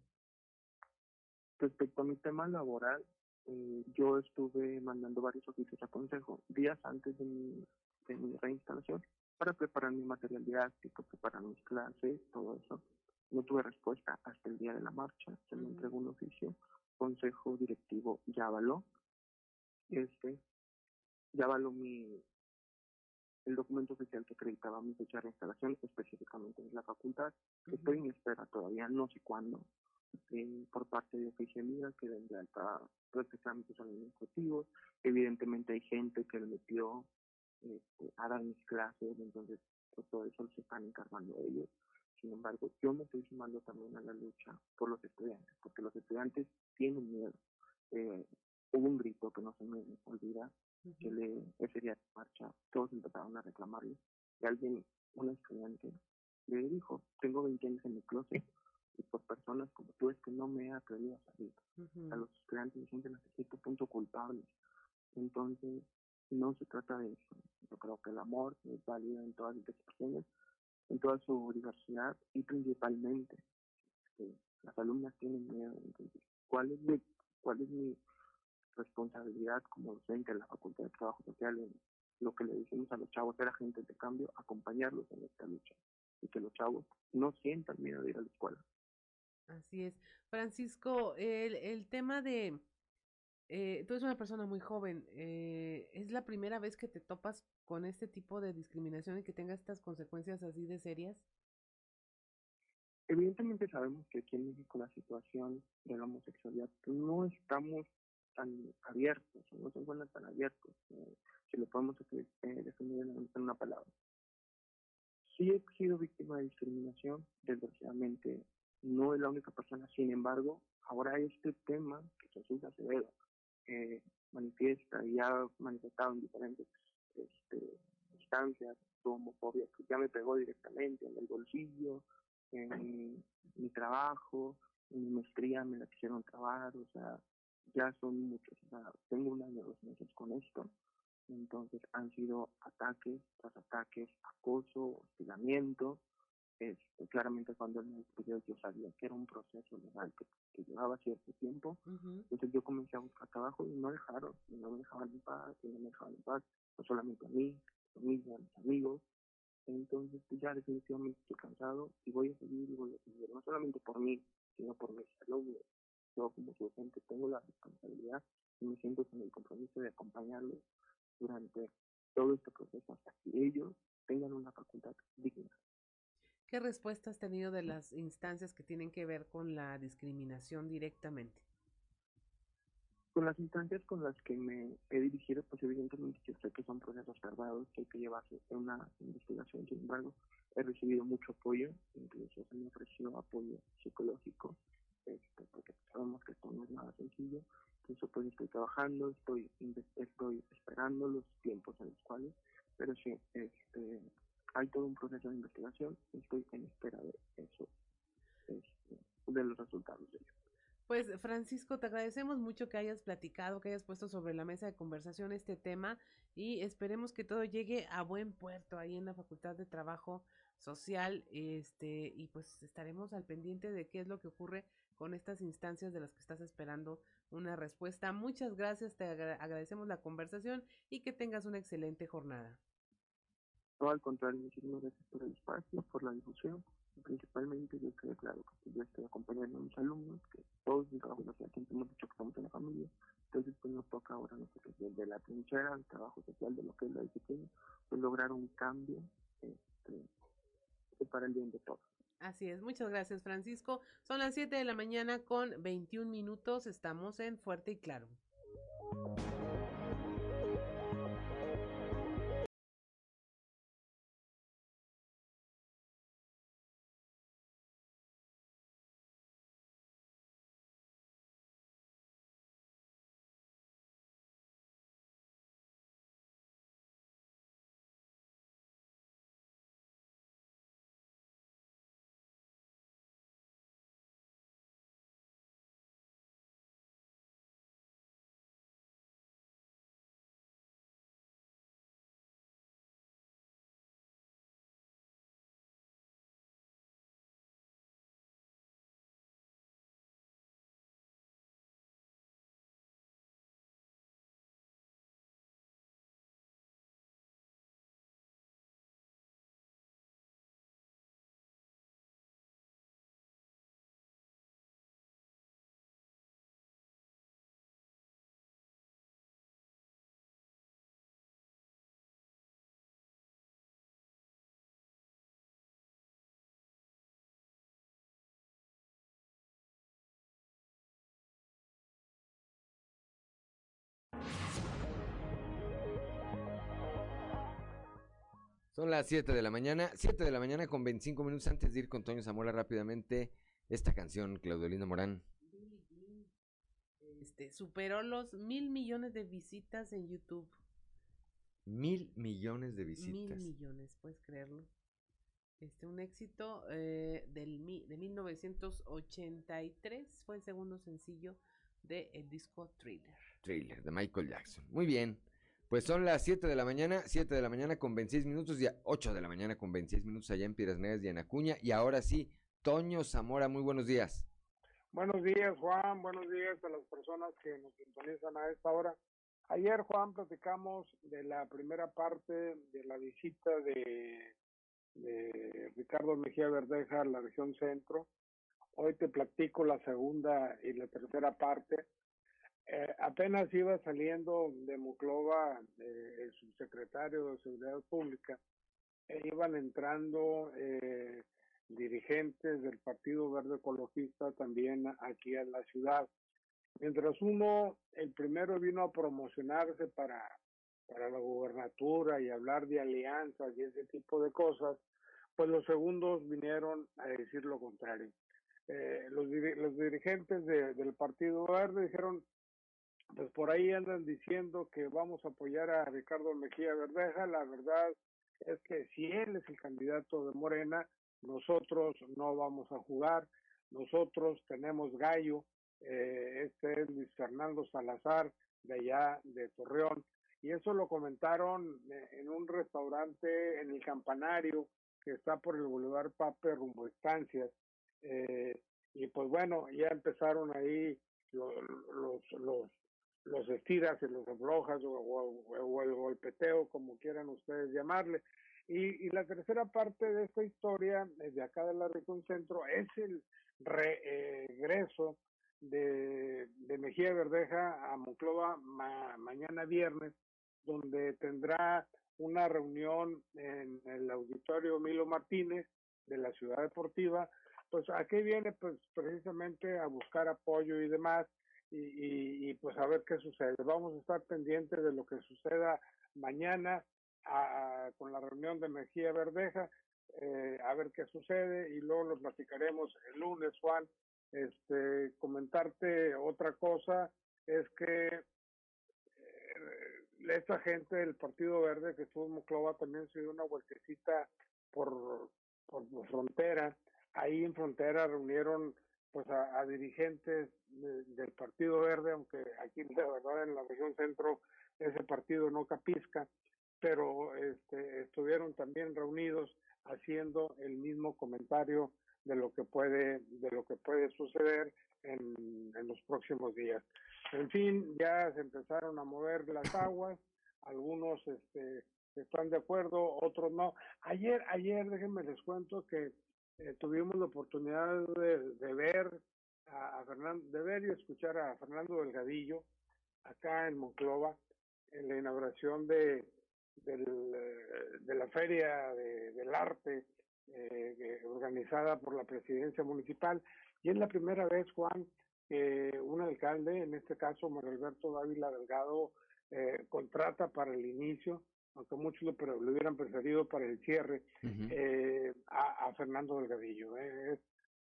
S38: Respecto a mi tema laboral, eh, yo estuve mandando varios oficios a consejo días antes de mi de mi reinstalación para preparar mi material didáctico, preparar mis clases, todo eso. No tuve respuesta hasta el día de la marcha, se me entregó un oficio, consejo directivo ya avaló, este, ya avaló mi, el documento oficial que acreditaba mi fecha de reinstalación, específicamente en la facultad. Estoy en espera todavía, no sé cuándo, eh, por parte de oficialidad que vendrá para estos trámites administrativos. Evidentemente hay gente que le metió este, a dar mis clases, entonces pues, todo eso se están encargando ellos. Sin embargo, yo me estoy sumando también a la lucha por los estudiantes, porque los estudiantes tienen miedo. Eh, hubo un grito que no se me olvida, que le, ese día de marcha todos empezaron a reclamarle. Y alguien, un estudiante, le dijo, tengo 20 años en mi closet y por personas como tú es que no me he atrevido a salir. A los estudiantes se sienten hasta cierto punto culpables. Entonces, no se trata de eso. Yo creo que el amor es válido en todas las expresiones, en toda su diversidad y principalmente que las alumnas tienen miedo. ¿cuál es mi, cuál es mi responsabilidad como docente en la Facultad de Trabajo Social en lo que le decimos a los chavos, ser agentes de cambio, acompañarlos en esta lucha y que los chavos no sientan miedo de ir a la escuela.
S2: Así es. Francisco, el, el tema de, eh, tú eres una persona muy joven. Eh, ¿Es la primera vez que te topas con este tipo de discriminación y que tenga estas consecuencias así de serias?
S38: Evidentemente sabemos que aquí en México la situación de la homosexualidad no estamos tan abiertos, no se encuentran tan abiertos, eh, si lo podemos eh, definir en, una palabra. Sí he sido víctima de discriminación, desgraciadamente no es la única persona. Sin embargo, ahora este tema que Jesús Acevedo eh, manifiesta y ha manifestado en diferentes este, instancias su homofobia, que ya me pegó directamente en el bolsillo, en mi trabajo, en mi maestría me la quisieron trabar, o sea, ya son muchos, tengo un año, dos meses con esto, entonces han sido ataques tras ataques, acoso, hostigamiento, este, claramente cuando él me despidió yo sabía que era un proceso legal que, que llevaba cierto tiempo, entonces yo comencé a buscar trabajo y no dejaron, y no me dejaban en paz, y no me dejaban en paz, no solamente a mí, a mí, a mis amigos, entonces pues ya definitivamente estoy cansado y voy a seguir y voy a seguir, no solamente por mí, sino por mi salud. Yo como su gente tengo la responsabilidad y me siento con el compromiso de acompañarlos durante todo este proceso hasta que ellos tengan una facultad digna.
S2: ¿Qué respuesta has tenido de las instancias que tienen que ver con la discriminación directamente?
S38: Con las instancias con las que me he dirigido, pues evidentemente yo sé que son procesos tardados, que hay que llevarse una investigación, sin embargo, he recibido mucho apoyo, incluso se me ofreció apoyo psicológico, este, porque sabemos que esto no es nada sencillo, incluso pues estoy trabajando, estoy, estoy esperando los tiempos en los cuales, pero sí, este, hay todo un proceso de investigación estoy en espera de eso, este, de los resultados de ello.
S2: Pues Francisco, te agradecemos mucho que hayas platicado, que hayas puesto sobre la mesa de conversación este tema y esperemos que todo llegue a buen puerto ahí en la Facultad de Trabajo Social, este y pues estaremos al pendiente de qué es lo que ocurre con estas instancias de las que estás esperando una respuesta. Muchas gracias, te agradecemos la conversación y que tengas una excelente jornada.
S38: No, al contrario, muchísimas gracias por el espacio, por la difusión principalmente yo creo claro que yo estoy acompañando a mis alumnos, que todos en trabajo social siempre hemos dicho que estamos en la familia, entonces pues nos toca ahora nosotros desde la trinchera, el trabajo social de lo que es la disciplina, pues lograr un cambio este, para el bien de todos.
S2: Así es, muchas gracias Francisco. Son las 7 de la mañana con 21 minutos, estamos en Fuerte y Claro.
S1: Son las 7 de la mañana, 7 de la mañana con 25 minutos antes de ir con Toño Zamora rápidamente. Esta canción, Claudelina Morán.
S2: Este, superó los mil millones de visitas en YouTube.
S1: Mil millones de visitas.
S2: Mil millones, puedes creerlo. Este, un éxito eh, del, de 1983 fue el segundo sencillo del el disco Thriller.
S1: Thriller, de Michael Jackson. Muy bien. Pues son las 7 de la mañana, 7 de la mañana con 26 minutos, y 8 de la mañana con 26 minutos allá en Piedras Negras y en Acuña. Y ahora sí, Toño Zamora, muy buenos días.
S39: Buenos días, Juan. Buenos días a las personas que nos sintonizan a esta hora. Ayer, Juan, platicamos de la primera parte de la visita de, de Ricardo Mejía Verdeja a la región centro. Hoy te platico la segunda y la tercera parte eh, apenas iba saliendo de Muclova eh, el subsecretario de Seguridad Pública, e iban entrando eh, dirigentes del Partido Verde Ecologista también aquí en la ciudad. Mientras uno, el primero vino a promocionarse para, para la gubernatura y hablar de alianzas y ese tipo de cosas, pues los segundos vinieron a decir lo contrario. eh, los, los dirigentes del Partido Verde dijeron, pues por ahí andan diciendo que vamos a apoyar a Ricardo Mejía Verdeja, la verdad es que si él es el candidato de Morena, nosotros no vamos a jugar, nosotros tenemos gallo, eh, este es Luis Fernando Salazar de allá de Torreón, y eso lo comentaron eh, en un restaurante en el Campanario que está por el Boulevard Pape rumbo Estancias. Eh, y pues bueno, ya empezaron ahí los, los, los estiras y los aflojas o, el golpeteo, como quieran ustedes llamarle. Y, y la tercera parte de esta historia, desde acá de la región centro, es el regreso de, de Mejía Verdeja a Monclova mañana viernes donde tendrá una reunión en el auditorio Milo Martínez de la Ciudad Deportiva. Pues aquí viene pues precisamente a buscar apoyo y demás y, y, pues a ver qué sucede. Vamos a estar pendientes de lo que suceda mañana con la reunión de Mejía Verdeja, eh, a ver qué sucede y luego lo platicaremos el lunes, Juan. Este, comentarte otra cosa es que esta gente del Partido Verde que estuvo en Moclova también se dio una vueltecita por, por frontera. Ahí en frontera reunieron pues a, dirigentes del Partido Verde, aunque aquí de verdad en la región centro ese partido no capisca, pero este, estuvieron también reunidos haciendo el mismo comentario de lo que puede de lo que puede suceder en, en los próximos días. En fin, ya se empezaron a mover las aguas, algunos este, están de acuerdo, otros no. Ayer, ayer, déjenme les cuento que eh, tuvimos la oportunidad de, ver a, Fernando, de ver y escuchar a Fernando Delgadillo acá en Monclova en la inauguración de, de la feria del arte eh, organizada por la presidencia municipal. Y es la primera vez Juan eh, un alcalde, en este caso Manuel Alberto Dávila Delgado, eh, contrata para el inicio, aunque muchos lo, pero lo hubieran preferido para el cierre, eh, a, Fernando Delgadillo. Eh.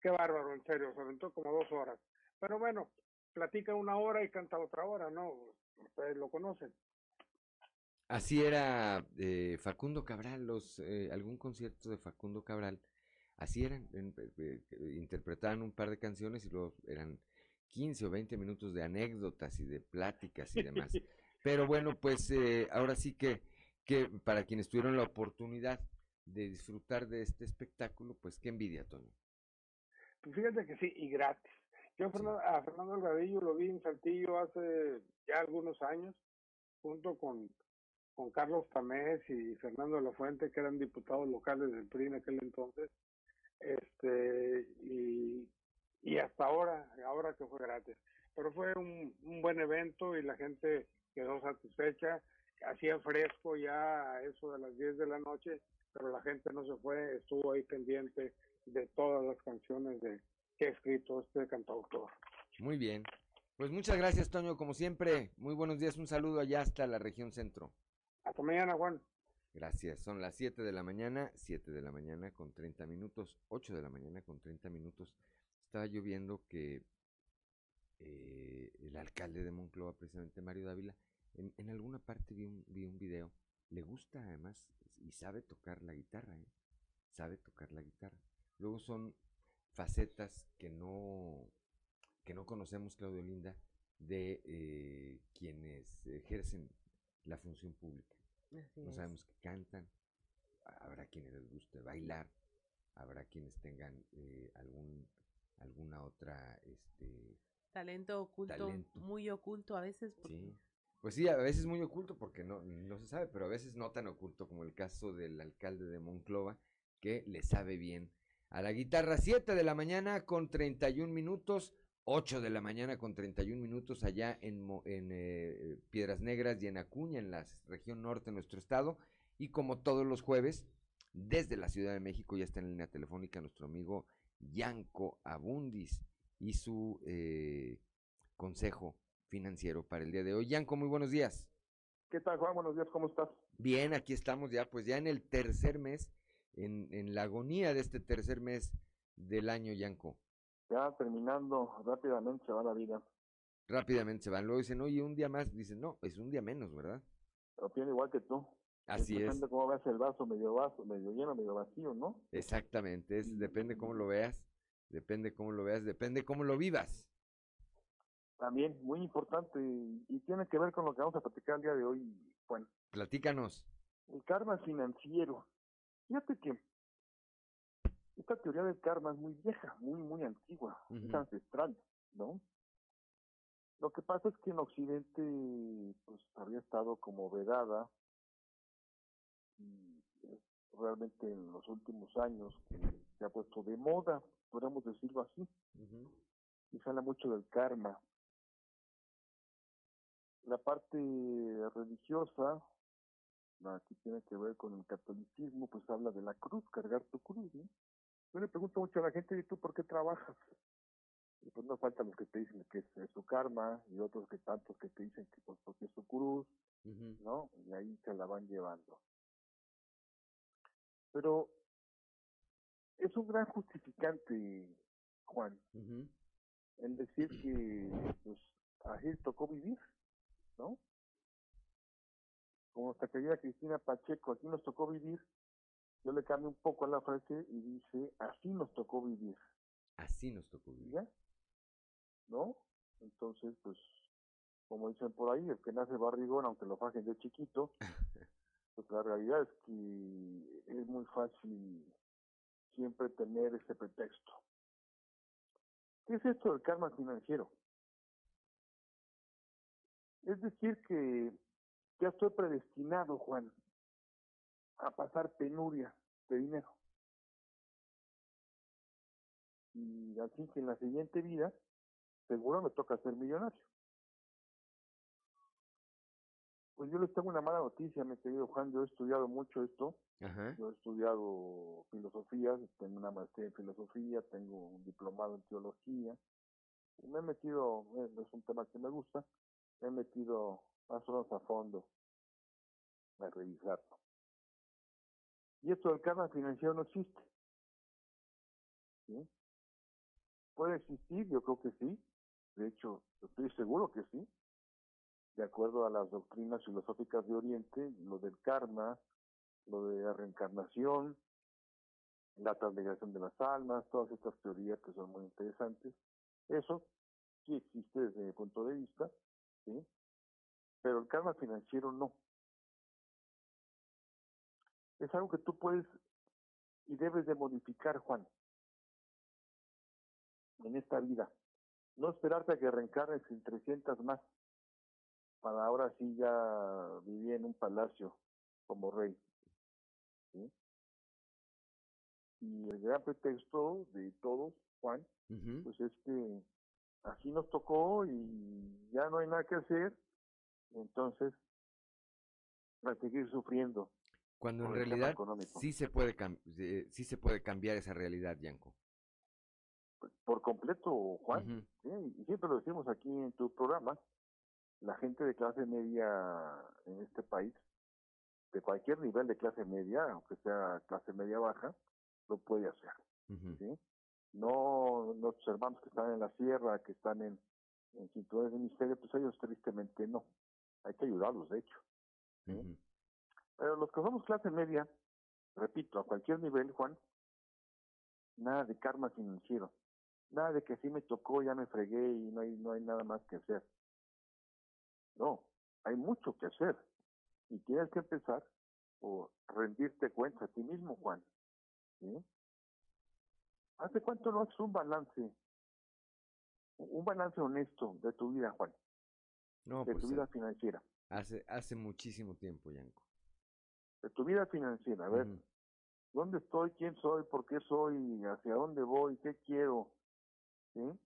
S39: qué bárbaro, en serio, se aventó como dos horas. Pero bueno, platica una hora y canta otra hora, ¿no? Ustedes lo conocen.
S1: Así era eh, Facundo Cabral, los eh, algún concierto de Facundo Cabral, así eran, interpretaban un par de canciones y luego eran 15 o 20 minutos de anécdotas y de pláticas y demás. Pero bueno, pues eh, ahora sí que, que para quienes tuvieron la oportunidad de disfrutar de este espectáculo, pues qué envidia, Tony.
S39: Pues fíjate que sí, y gratis. Yo a Fernando Delgadillo lo vi en Saltillo hace ya algunos años, junto con, con Carlos Tamés y Fernando de la Fuente, que eran diputados locales del PRI en aquel entonces. Este, y y hasta ahora, ahora que fue gratis. Pero fue un, un buen evento y la gente quedó satisfecha. Hacía fresco ya a eso de las 10 de la noche, pero la gente no se fue, estuvo ahí pendiente de todas las canciones de que ha escrito este cantautor.
S1: Muy bien. Pues muchas gracias, Toño, como siempre. Muy buenos días, un saludo allá hasta la región centro.
S39: Hasta mañana, Juan.
S1: Gracias. Son las 7 de la mañana, 7 de la mañana con 30 minutos, 8 de la mañana con 30 minutos estaba yo viendo que eh, el alcalde de Moncloa, precisamente Mario Dávila, en, en, alguna parte vi un, vi un video, le gusta además y sabe tocar la guitarra, ¿eh? sabe tocar la guitarra. Luego son facetas que no, que no conocemos, Claudio Linda, de eh, quienes ejercen la función pública. no sabemos que cantan, habrá quienes les guste bailar, habrá quienes tengan eh, algún alguna otra este
S2: talento oculto, muy oculto a veces.
S1: Sí. Pues sí, a veces muy oculto porque no, no se sabe, pero a veces no tan oculto como el caso del alcalde de Monclova, que le sabe bien a la guitarra. 7 de la mañana con 31 minutos, 8 de la mañana con 31 minutos allá en, eh, Piedras Negras y en Acuña, en la región norte de nuestro estado. Y como todos los jueves, desde la Ciudad de México ya está en línea telefónica nuestro amigo Yanko Abundis y su eh, consejo financiero para el día de hoy. Yanko, muy buenos días.
S26: ¿Qué tal, Juan? Buenos días, ¿cómo estás?
S1: Bien, aquí estamos ya, pues ya en el tercer mes, en, en la agonía de este tercer mes del año, Yanko.
S26: Ya terminando, rápidamente se va la vida.
S1: Rápidamente se van. Luego dicen, oye, un día más. Dicen, no, es un día menos, ¿verdad?
S26: Opino igual que tú.
S1: Así es.
S26: Depende cómo veas el vaso, medio vaso, medio lleno, medio vacío, ¿no?
S1: Exactamente. Es, depende cómo lo veas. Depende cómo lo veas. Depende cómo lo vivas.
S26: También, muy importante. Y, tiene que ver con lo que vamos a platicar el día de hoy, Juan.
S1: Platícanos.
S26: El karma financiero. Fíjate que esta teoría del karma es muy vieja, muy, muy antigua, es
S1: Ujú.
S26: ancestral, ¿no? Lo que pasa es que en Occidente pues había estado como vedada y es realmente en los últimos años que se ha puesto de moda, podríamos decirlo así, y se habla mucho del karma. La parte religiosa, la que tiene que ver con el catolicismo, pues habla de la cruz, cargar tu cruz, ¿no? Yo le pregunto mucho a la gente, ¿y tú por qué trabajas? Y pues no faltan los que te dicen que es, es su karma, y otros que tantos que te dicen que pues porque es su cruz, ¿no? Y ahí se la van llevando. Pero es un gran justificante, Juan, en decir que pues así tocó vivir, ¿no? Como nuestra querida Cristina Pacheco, aquí nos tocó vivir, yo le cambio un poco a la frase y dice, así nos tocó vivir,
S1: Así nos tocó vivir.
S26: ¿ya? ¿No? Entonces, pues, como dicen por ahí, el que nace barrigón, aunque lo fajen de chiquito, pues la realidad es que es muy fácil siempre tener ese pretexto. ¿Qué es esto del karma financiero? Es decir, que ya estoy predestinado, Juan, a pasar penuria de dinero. Y así que en la siguiente vida, seguro me toca ser millonario. Pues yo les tengo una mala noticia, mi querido Juan. Yo he estudiado mucho esto.
S1: Ajá.
S26: Yo he estudiado filosofía, tengo una maestría en filosofía, tengo un diplomado en teología. Y me he metido, eh, es un tema que me gusta, me he metido más o a fondo a revisarlo. Y esto del karma financiero no existe. ¿Puede existir? Yo creo que sí. De hecho, estoy seguro que sí. De acuerdo a las doctrinas filosóficas de Oriente, lo del karma, lo de la reencarnación, la transmigración de las almas, todas estas teorías que son muy interesantes. Eso sí existe desde mi punto de vista, ¿sí? Pero el karma financiero no. Es algo que tú puedes y debes de modificar, Juan, en esta vida. No esperarte a que reencarnes en 300 más, para ahora sí ya vivir en un palacio como rey. ¿sí? Y el gran pretexto de todos, Juan, pues es que así nos tocó y ya no hay nada que hacer, entonces a seguir sufriendo.
S1: Cuando en realidad sí se puede eh, sí se puede cambiar esa realidad, Yanko.
S26: por completo, Juan. ¿sí? Y siempre lo decimos aquí en tu programa, la gente de clase media en este país, de cualquier nivel de clase media, aunque sea clase media baja, lo puede hacer. ¿sí? No nuestros hermanos que están en la sierra, que están en, en cinturones de misterio, pues ellos tristemente no. Hay que ayudarlos, de hecho. ¿sí? Pero los que somos clase media, repito, a cualquier nivel, Juan, nada de karma financiero. Nada de que sí me tocó, ya me fregué y no hay, no hay nada más que hacer. No, hay mucho que hacer. Y tienes que empezar por rendirte cuenta a ti mismo, Juan. ¿sí? ¿Hace cuánto no haces un balance? Un balance honesto de tu vida, Juan.
S1: No,
S26: de
S1: pues,
S26: tu vida financiera.
S1: Hace, hace muchísimo tiempo, Yanko.
S26: De tu vida financiera. A ver, ¿dónde estoy? ¿Quién soy? ¿Por qué soy? ¿Hacia dónde voy? ¿Qué quiero? ¿Sí?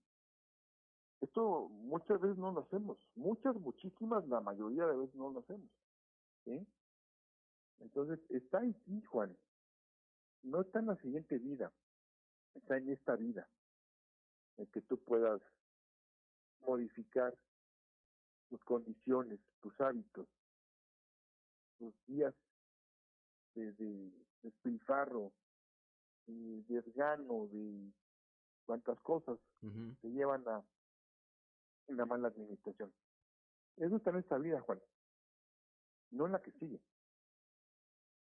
S26: Esto muchas veces no lo hacemos. Muchas, muchísimas, la mayoría de veces no lo hacemos. ¿Sí? Entonces, está en ti, Juan. No está en la siguiente vida. Está en esta vida. En que tú puedas modificar tus condiciones, tus hábitos, tus días de, de despilfarro, de desgano, de cuántas cosas te llevan a una mala administración. Eso está en esta vida, Juan, no en la que sigue.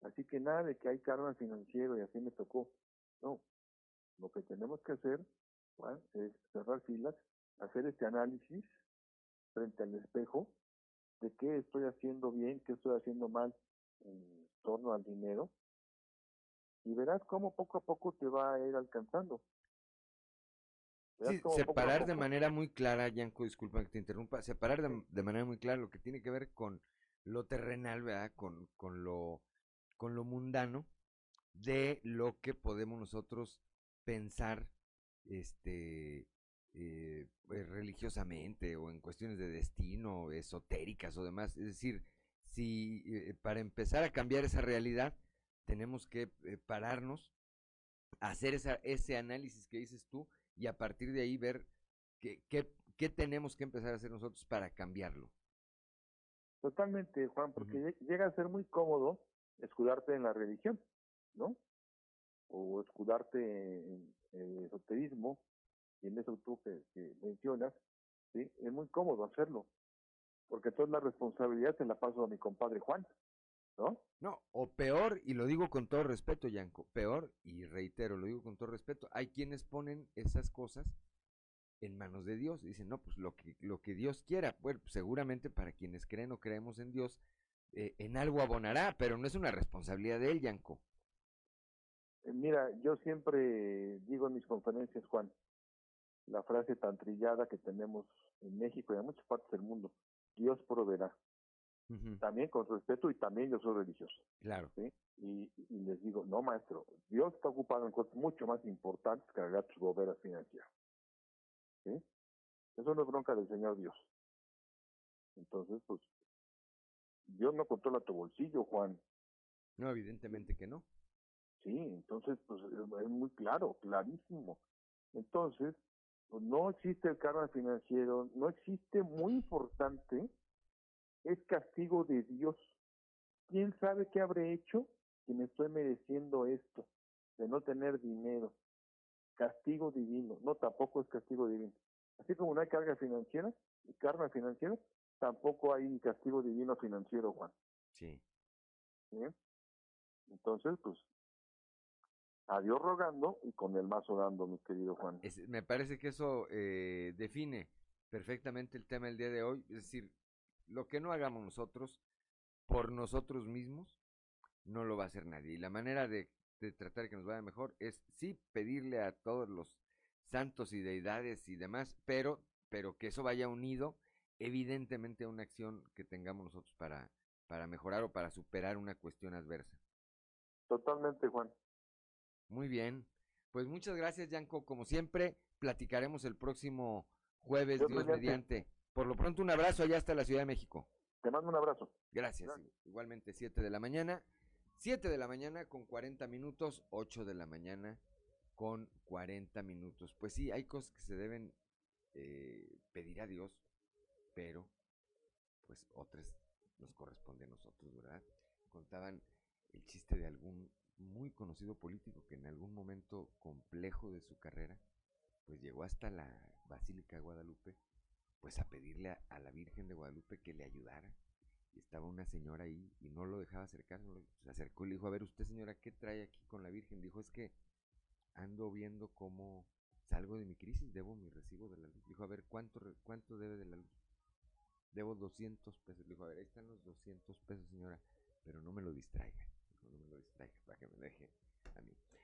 S26: Así que nada de que hay karma financiero y así me tocó. Que hacer, Juan, es cerrar filas, hacer este análisis frente al espejo de qué estoy haciendo bien, qué estoy haciendo mal en torno al dinero y verás cómo poco a poco te va a ir alcanzando.
S1: Sí, separar de manera muy clara, Yanko, disculpa que te interrumpa, separar de, de, manera muy clara lo que tiene que ver con lo terrenal, ¿verdad? Con, con, lo, con lo mundano, de lo que podemos nosotros pensar este eh, pues, religiosamente o en cuestiones de destino, esotéricas o demás. Es decir, si eh, para empezar a cambiar esa realidad tenemos que eh, pararnos, hacer esa, ese análisis que dices tú y a partir de ahí ver qué, qué, qué tenemos que empezar a hacer nosotros para cambiarlo.
S26: Totalmente, Juan, porque llega a ser muy cómodo escudarte en la religión, ¿no? O escudarte en el esoterismo, y en eso tú que, que mencionas, ¿sí? Es muy cómodo hacerlo, porque toda la responsabilidad se la paso a mi compadre Juan, ¿no?
S1: No, o peor, y lo digo con todo respeto, Yanko, peor, y reitero, lo digo con todo respeto, hay quienes ponen esas cosas en manos de Dios. Dicen, no, pues lo que, lo que Dios quiera. Bueno, pues, seguramente para quienes creen o creemos en Dios, eh, en algo abonará, pero no es una responsabilidad de él, Yanko.
S26: Mira, yo siempre digo en mis conferencias, Juan, la frase tan trillada que tenemos en México y en muchas partes del mundo, Dios proveerá. También con respeto y también yo soy religioso.
S1: Claro.
S26: ¿sí? Y, les digo, no maestro, Dios está ocupado en cosas mucho más importantes que cargar tus boberas financieras. ¿sí? Eso no es bronca del Señor Dios. Entonces, pues, Dios no controla tu bolsillo, Juan.
S1: No, evidentemente que no.
S26: Sí, entonces, pues, es muy claro, clarísimo. Entonces, pues, no existe el karma financiero, no existe, muy importante, es castigo de Dios. ¿Quién sabe qué habré hecho que me estoy mereciendo esto, de no tener dinero? Castigo divino, no, tampoco es castigo divino. Así como no hay carga financiera, karma financiero, tampoco hay castigo divino financiero, Juan.
S1: Sí.
S26: Entonces, pues, a Dios rogando y con el mazo dando, mi querido Juan.
S1: me parece que eso eh, define perfectamente el tema del día de hoy. Es decir, lo que no hagamos nosotros por nosotros mismos, no lo va a hacer nadie. Y la manera de, de tratar que nos vaya mejor es sí pedirle a todos los santos y deidades y demás, pero, pero que eso vaya unido evidentemente a una acción que tengamos nosotros para, para mejorar o para superar una cuestión adversa.
S26: Totalmente, Juan.
S1: Muy bien. Pues muchas gracias, Yanko. Como siempre, platicaremos el próximo jueves, Dios, mediante. Por lo pronto, un abrazo allá hasta la Ciudad de México.
S26: Te mando un abrazo.
S1: Gracias. Igualmente, 7 de la mañana. 7 de la mañana con 40 minutos, 8 de la mañana con 40 minutos. Pues sí, hay cosas que se deben eh, pedir a Dios, pero pues otras nos corresponde a nosotros, ¿verdad? Contaban el chiste de algún muy conocido político que en algún momento complejo de su carrera, pues llegó hasta la Basílica de Guadalupe, pues a pedirle a, la Virgen de Guadalupe que le ayudara. Y estaba una señora ahí y no lo dejaba acercar, se acercó y le dijo, a ver usted señora, ¿qué trae aquí con la Virgen? Dijo, es que ando viendo cómo salgo de mi crisis, debo mi recibo de la luz. Dijo, a ver, ¿cuánto, cuánto debe de la luz? Debo 200 pesos. Dijo, a ver, ahí están los 200 pesos, señora, pero no me lo distraiga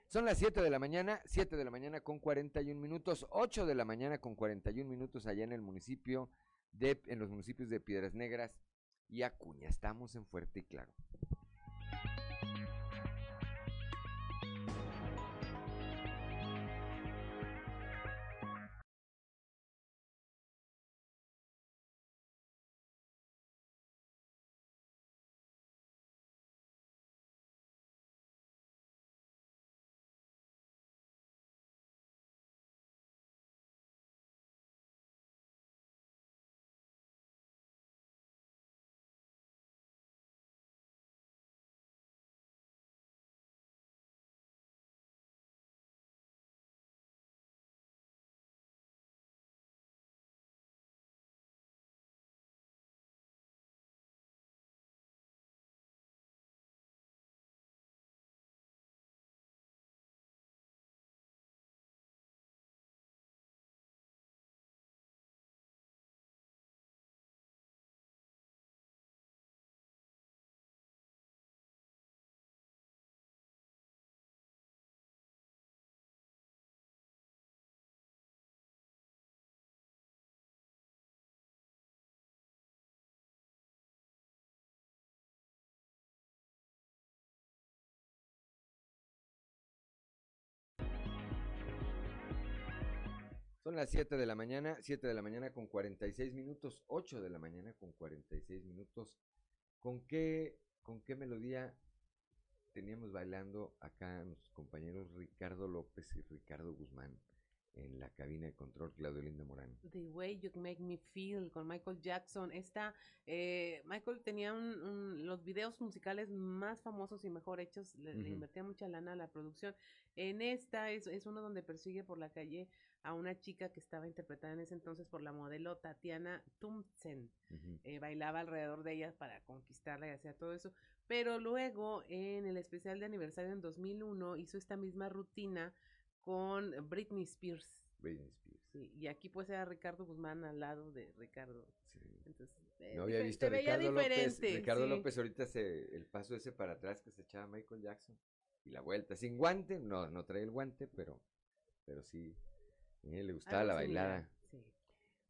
S1: Son las 7 de la mañana, 7 de la mañana con 41 minutos, 8 de la mañana con 41 minutos allá en el municipio de, en los municipios de Piedras Negras y Acuña. Estamos en Fuerte y Claro. Son las 7 de la mañana, 7 de la mañana con 46 minutos, 8 de la mañana con 46 minutos. ¿Con qué, con qué melodía teníamos bailando acá nuestros compañeros Ricardo López y Ricardo Guzmán? En la cabina de control Claudio Linda Morán.
S2: The Way You Make Me Feel con Michael Jackson. Esta, eh, Michael tenía un, los videos musicales más famosos y mejor hechos, le, invertía mucha lana a la producción. En esta es, es, uno donde persigue por la calle a una chica que estaba interpretada en ese entonces por la modelo Tatiana Tumsen. Eh, bailaba alrededor de ella para conquistarla y hacía todo eso. Pero luego, en el especial de aniversario en 2001, hizo esta misma rutina con Britney Spears.
S1: Britney Spears.
S2: Sí, y aquí pues era Ricardo Guzmán al lado de Ricardo. Sí. Entonces,
S1: eh, no había visto a Ricardo López. Ricardo López ahorita se, el paso ese para atrás que se echaba Michael Jackson y la vuelta sin guante, no, no trae el guante, pero, pero sí, él le gustaba la bailada. Sí.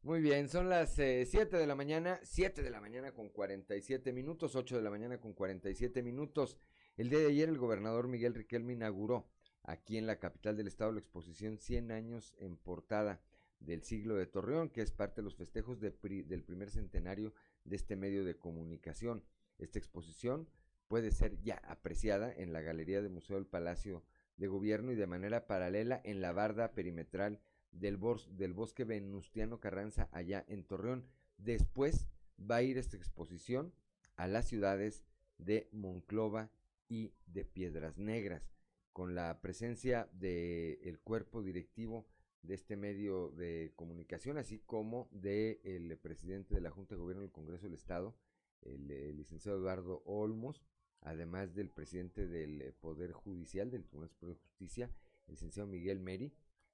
S1: Muy bien, son las 7 eh, de la mañana, 7 de la mañana con 47 minutos, 8 de la mañana con 47 minutos. El día de ayer el gobernador Miguel Riquelme inauguró aquí en la capital del estado la exposición 100 años en portada del siglo de Torreón, que es parte de los festejos del primer centenario de este medio de comunicación. Esta exposición puede ser ya apreciada en la Galería de Museo del Palacio de Gobierno y de manera paralela en la barda perimetral del, del bosque Venustiano Carranza allá en Torreón. Después va a ir esta exposición a las ciudades de Monclova y de Piedras Negras con la presencia del cuerpo directivo de este medio de comunicación, así como del el presidente de la Junta de Gobierno del Congreso del Estado, el, el, licenciado Eduardo Olmos, además del presidente del Poder Judicial, del Tribunal Superior de Justicia, el licenciado Miguel Meri.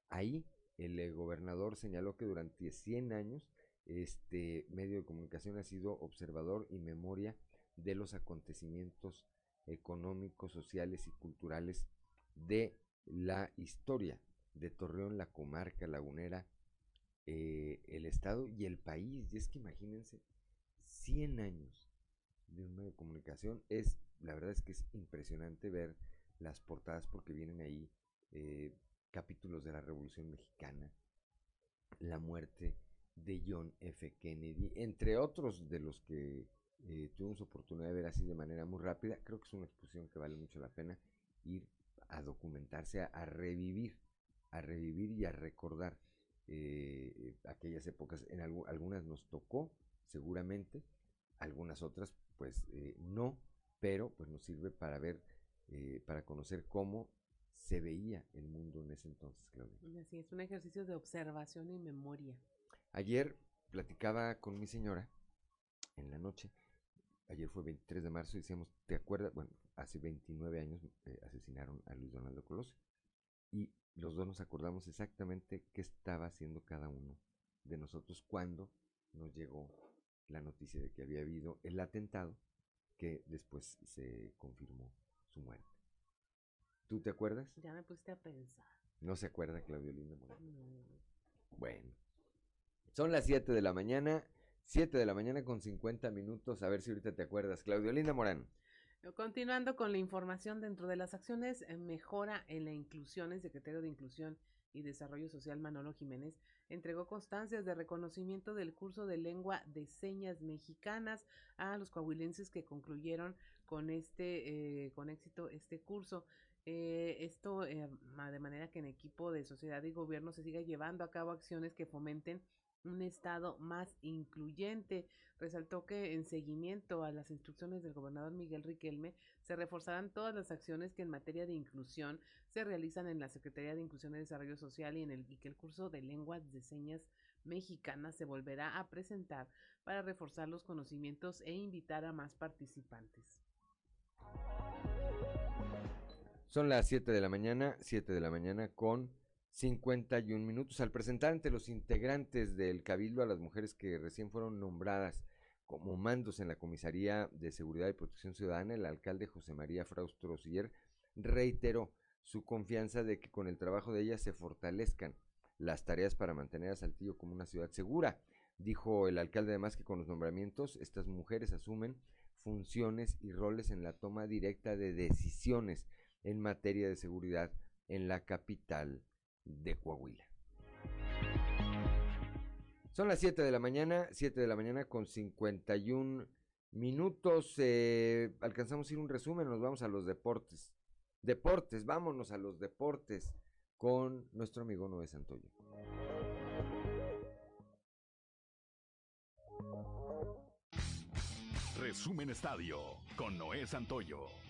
S1: Ahí el eh, gobernador señaló que durante 100 años este medio de comunicación ha sido observador y memoria de los acontecimientos económicos, sociales y culturales de la historia de Torreón, la comarca lagunera, eh, el estado y el país. Y es que imagínense, 100 años de un medio de comunicación es, la verdad es que es impresionante ver las portadas porque vienen ahí eh, capítulos de la Revolución Mexicana, la muerte de John F. Kennedy, entre otros de los que eh, tuvimos oportunidad de ver así de manera muy rápida. Creo que es una exposición que vale mucho la pena ir a documentarse, a, revivir, a revivir y a recordar eh, aquellas épocas. En algunas nos tocó, seguramente, algunas otras, pues eh, no, pero pues nos sirve para ver, eh, para conocer cómo se veía el mundo en ese entonces, Claudia.
S2: Así es, un ejercicio de observación y memoria.
S1: Ayer platicaba con mi señora en la noche ayer fue 23 de marzo y decíamos, ¿te acuerdas? Bueno, hace 29 años eh, asesinaron a Luis Donaldo Colosio. Y los dos nos acordamos exactamente qué estaba haciendo cada uno de nosotros cuando nos llegó la noticia de que había habido el atentado que después se confirmó su muerte. ¿Tú te acuerdas?
S2: Ya me pusiste a pensar.
S1: ¿No se acuerda Claudio Linda Bueno. Son las 7 de la mañana 7 de la mañana con 50 minutos. A ver si ahorita te acuerdas. Claudio Linda Morán.
S2: Continuando con la información dentro de las acciones, eh, mejora en la inclusión, el secretario de Inclusión y Desarrollo Social Manolo Jiménez entregó constancias de reconocimiento del curso de lengua de señas mexicanas a los coahuilenses que concluyeron con este eh, con éxito este curso. Eh, esto de manera que en equipo de sociedad y gobierno se siga llevando a cabo acciones que fomenten un Estado más incluyente. Resaltó que en seguimiento a las instrucciones del gobernador Miguel Riquelme se reforzarán todas las acciones que en materia de inclusión se realizan en la Secretaría de Inclusión y Desarrollo Social y, en el, que el curso de lenguas de señas mexicanas se volverá a presentar para reforzar los conocimientos e invitar a más participantes.
S1: Son las 7 de la mañana, 7 de la mañana con 51 minutos. Al presentar ante los integrantes del Cabildo a las mujeres que recién fueron nombradas como mandos en la Comisaría de Seguridad y Protección Ciudadana, el alcalde José María Fraustro Rosiller reiteró su confianza de que con el trabajo de ellas se fortalezcan las tareas para mantener a Saltillo como una ciudad segura. Dijo el alcalde además que con los nombramientos estas mujeres asumen funciones y roles en la toma directa de decisiones en materia de seguridad en la capital de Coahuila. Son las 7 de la mañana, 7 de la mañana con 51 minutos. Eh, alcanzamos ir un resumen, nos vamos a los deportes. Deportes, vámonos a los deportes con nuestro amigo Noé Santoyo.
S40: Resumen Estadio con Noé Santoyo.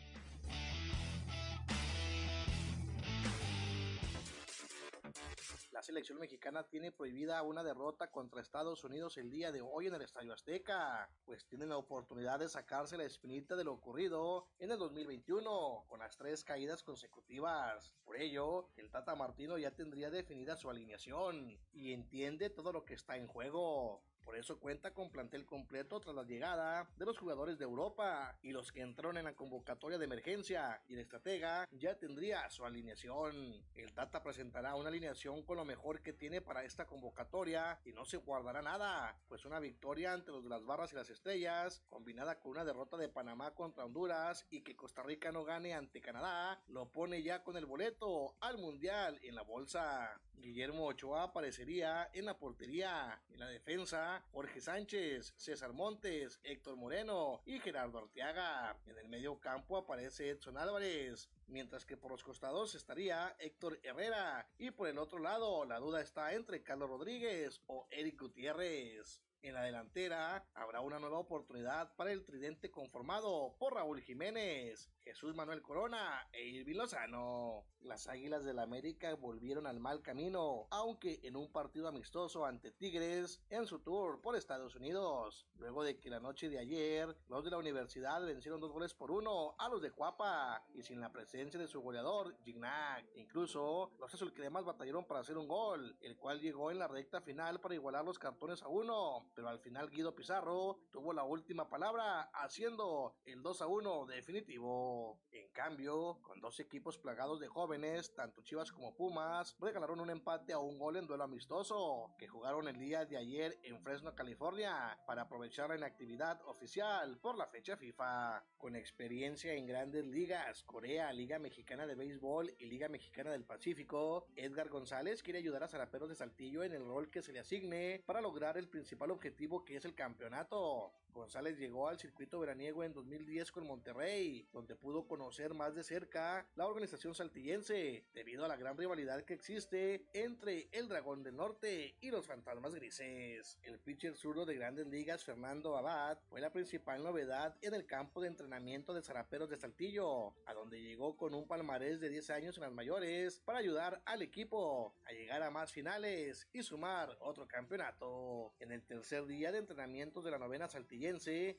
S41: La selección mexicana tiene prohibida una derrota contra Estados Unidos el día de hoy en el Estadio Azteca, pues tienen la oportunidad de sacarse la espinita de lo ocurrido en el 2021 con las tres caídas consecutivas. Por ello, el Tata Martino ya tendría definida su alineación y entiende todo lo que está en juego. Por eso cuenta con plantel completo tras la llegada de los jugadores de Europa y los que entraron en la convocatoria de emergencia y el estratega ya tendría su alineación. El Tata presentará una alineación con lo mejor que tiene para esta convocatoria y no se guardará nada, pues una victoria ante los de las barras y las estrellas, combinada con una derrota de Panamá contra Honduras y que Costa Rica no gane ante Canadá, lo pone ya con el boleto al Mundial en la bolsa. Guillermo Ochoa aparecería en la portería, en la defensa, Jorge Sánchez, César Montes, Héctor Moreno y Gerardo Arteaga. En el medio campo aparece Edson Álvarez, mientras que por los costados estaría Héctor Herrera y por el otro lado la duda está entre Carlos Rodríguez o Eric Gutiérrez. En la delantera habrá una nueva oportunidad para el tridente conformado por Raúl Jiménez, Jesús Manuel Corona e Irving Lozano. Las Águilas del América volvieron al mal camino, aunque en un partido amistoso ante Tigres en su tour por Estados Unidos. Luego de que la noche de ayer los de la universidad vencieron dos goles por uno a los de Cuapa y sin la presencia de su goleador Gignac. Incluso los azulcremas batallaron para hacer un gol, el cual llegó en la recta final para igualar los cartones a uno, pero al final Guido Pizarro tuvo la última palabra haciendo el 2 a 1 definitivo. En cambio, con dos equipos plagados de jóvenes, tanto Chivas como Pumas regalaron un empate a un gol en duelo amistoso que jugaron el día de ayer en Fresno, California, para aprovechar la inactividad oficial por la fecha FIFA. Con experiencia en grandes ligas, Corea, Liga Mexicana de Béisbol y Liga Mexicana del Pacífico, Edgar González quiere ayudar a Zaraperos de Saltillo en el rol que se le asigne para lograr el principal objetivo que es el campeonato. González llegó al circuito veraniego en 2010 con Monterrey, donde pudo conocer más de cerca la organización saltillense, debido a la gran rivalidad que existe entre el Dragón del Norte y los Fantasmas Grises. El pitcher zurdo de grandes ligas, Fernando Abad, fue la principal novedad en el campo de entrenamiento de Zaraperos de Saltillo, a donde llegó con un palmarés de 10 años en las mayores para ayudar al equipo a llegar a más finales y sumar otro campeonato. En el tercer día de entrenamiento de la novena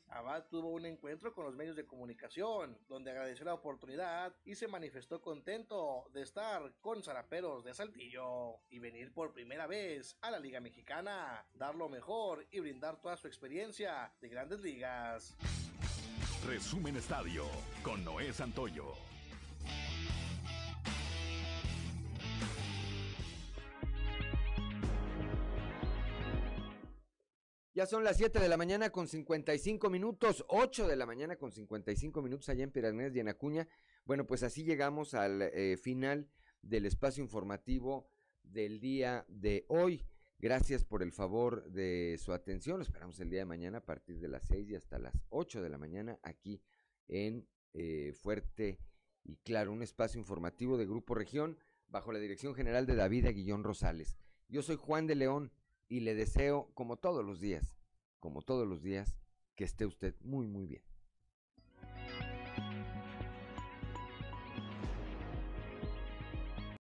S41: Abad tuvo un encuentro con los medios de comunicación, donde agradeció la oportunidad y se manifestó contento de estar con Zaraperos de Saltillo y venir por primera vez a la Liga Mexicana, dar lo mejor y brindar toda su experiencia de grandes ligas.
S40: Resumen Estadio con Noé Santoyo.
S1: Ya son las 7 de la mañana con 55 minutos, 8 de la mañana con 55 minutos allá en Piraneas y en Acuña. Bueno, pues así llegamos al eh, final del espacio informativo del día de hoy. Gracias por el favor de su atención. Lo esperamos el día de mañana a partir de las 6 y hasta las 8 de la mañana aquí en eh, Fuerte y Claro, un espacio informativo de Grupo Región bajo la dirección general de David Aguillón Rosales. Yo soy Juan de León y le deseo, como todos los días, como todos los días, que esté usted muy, muy bien.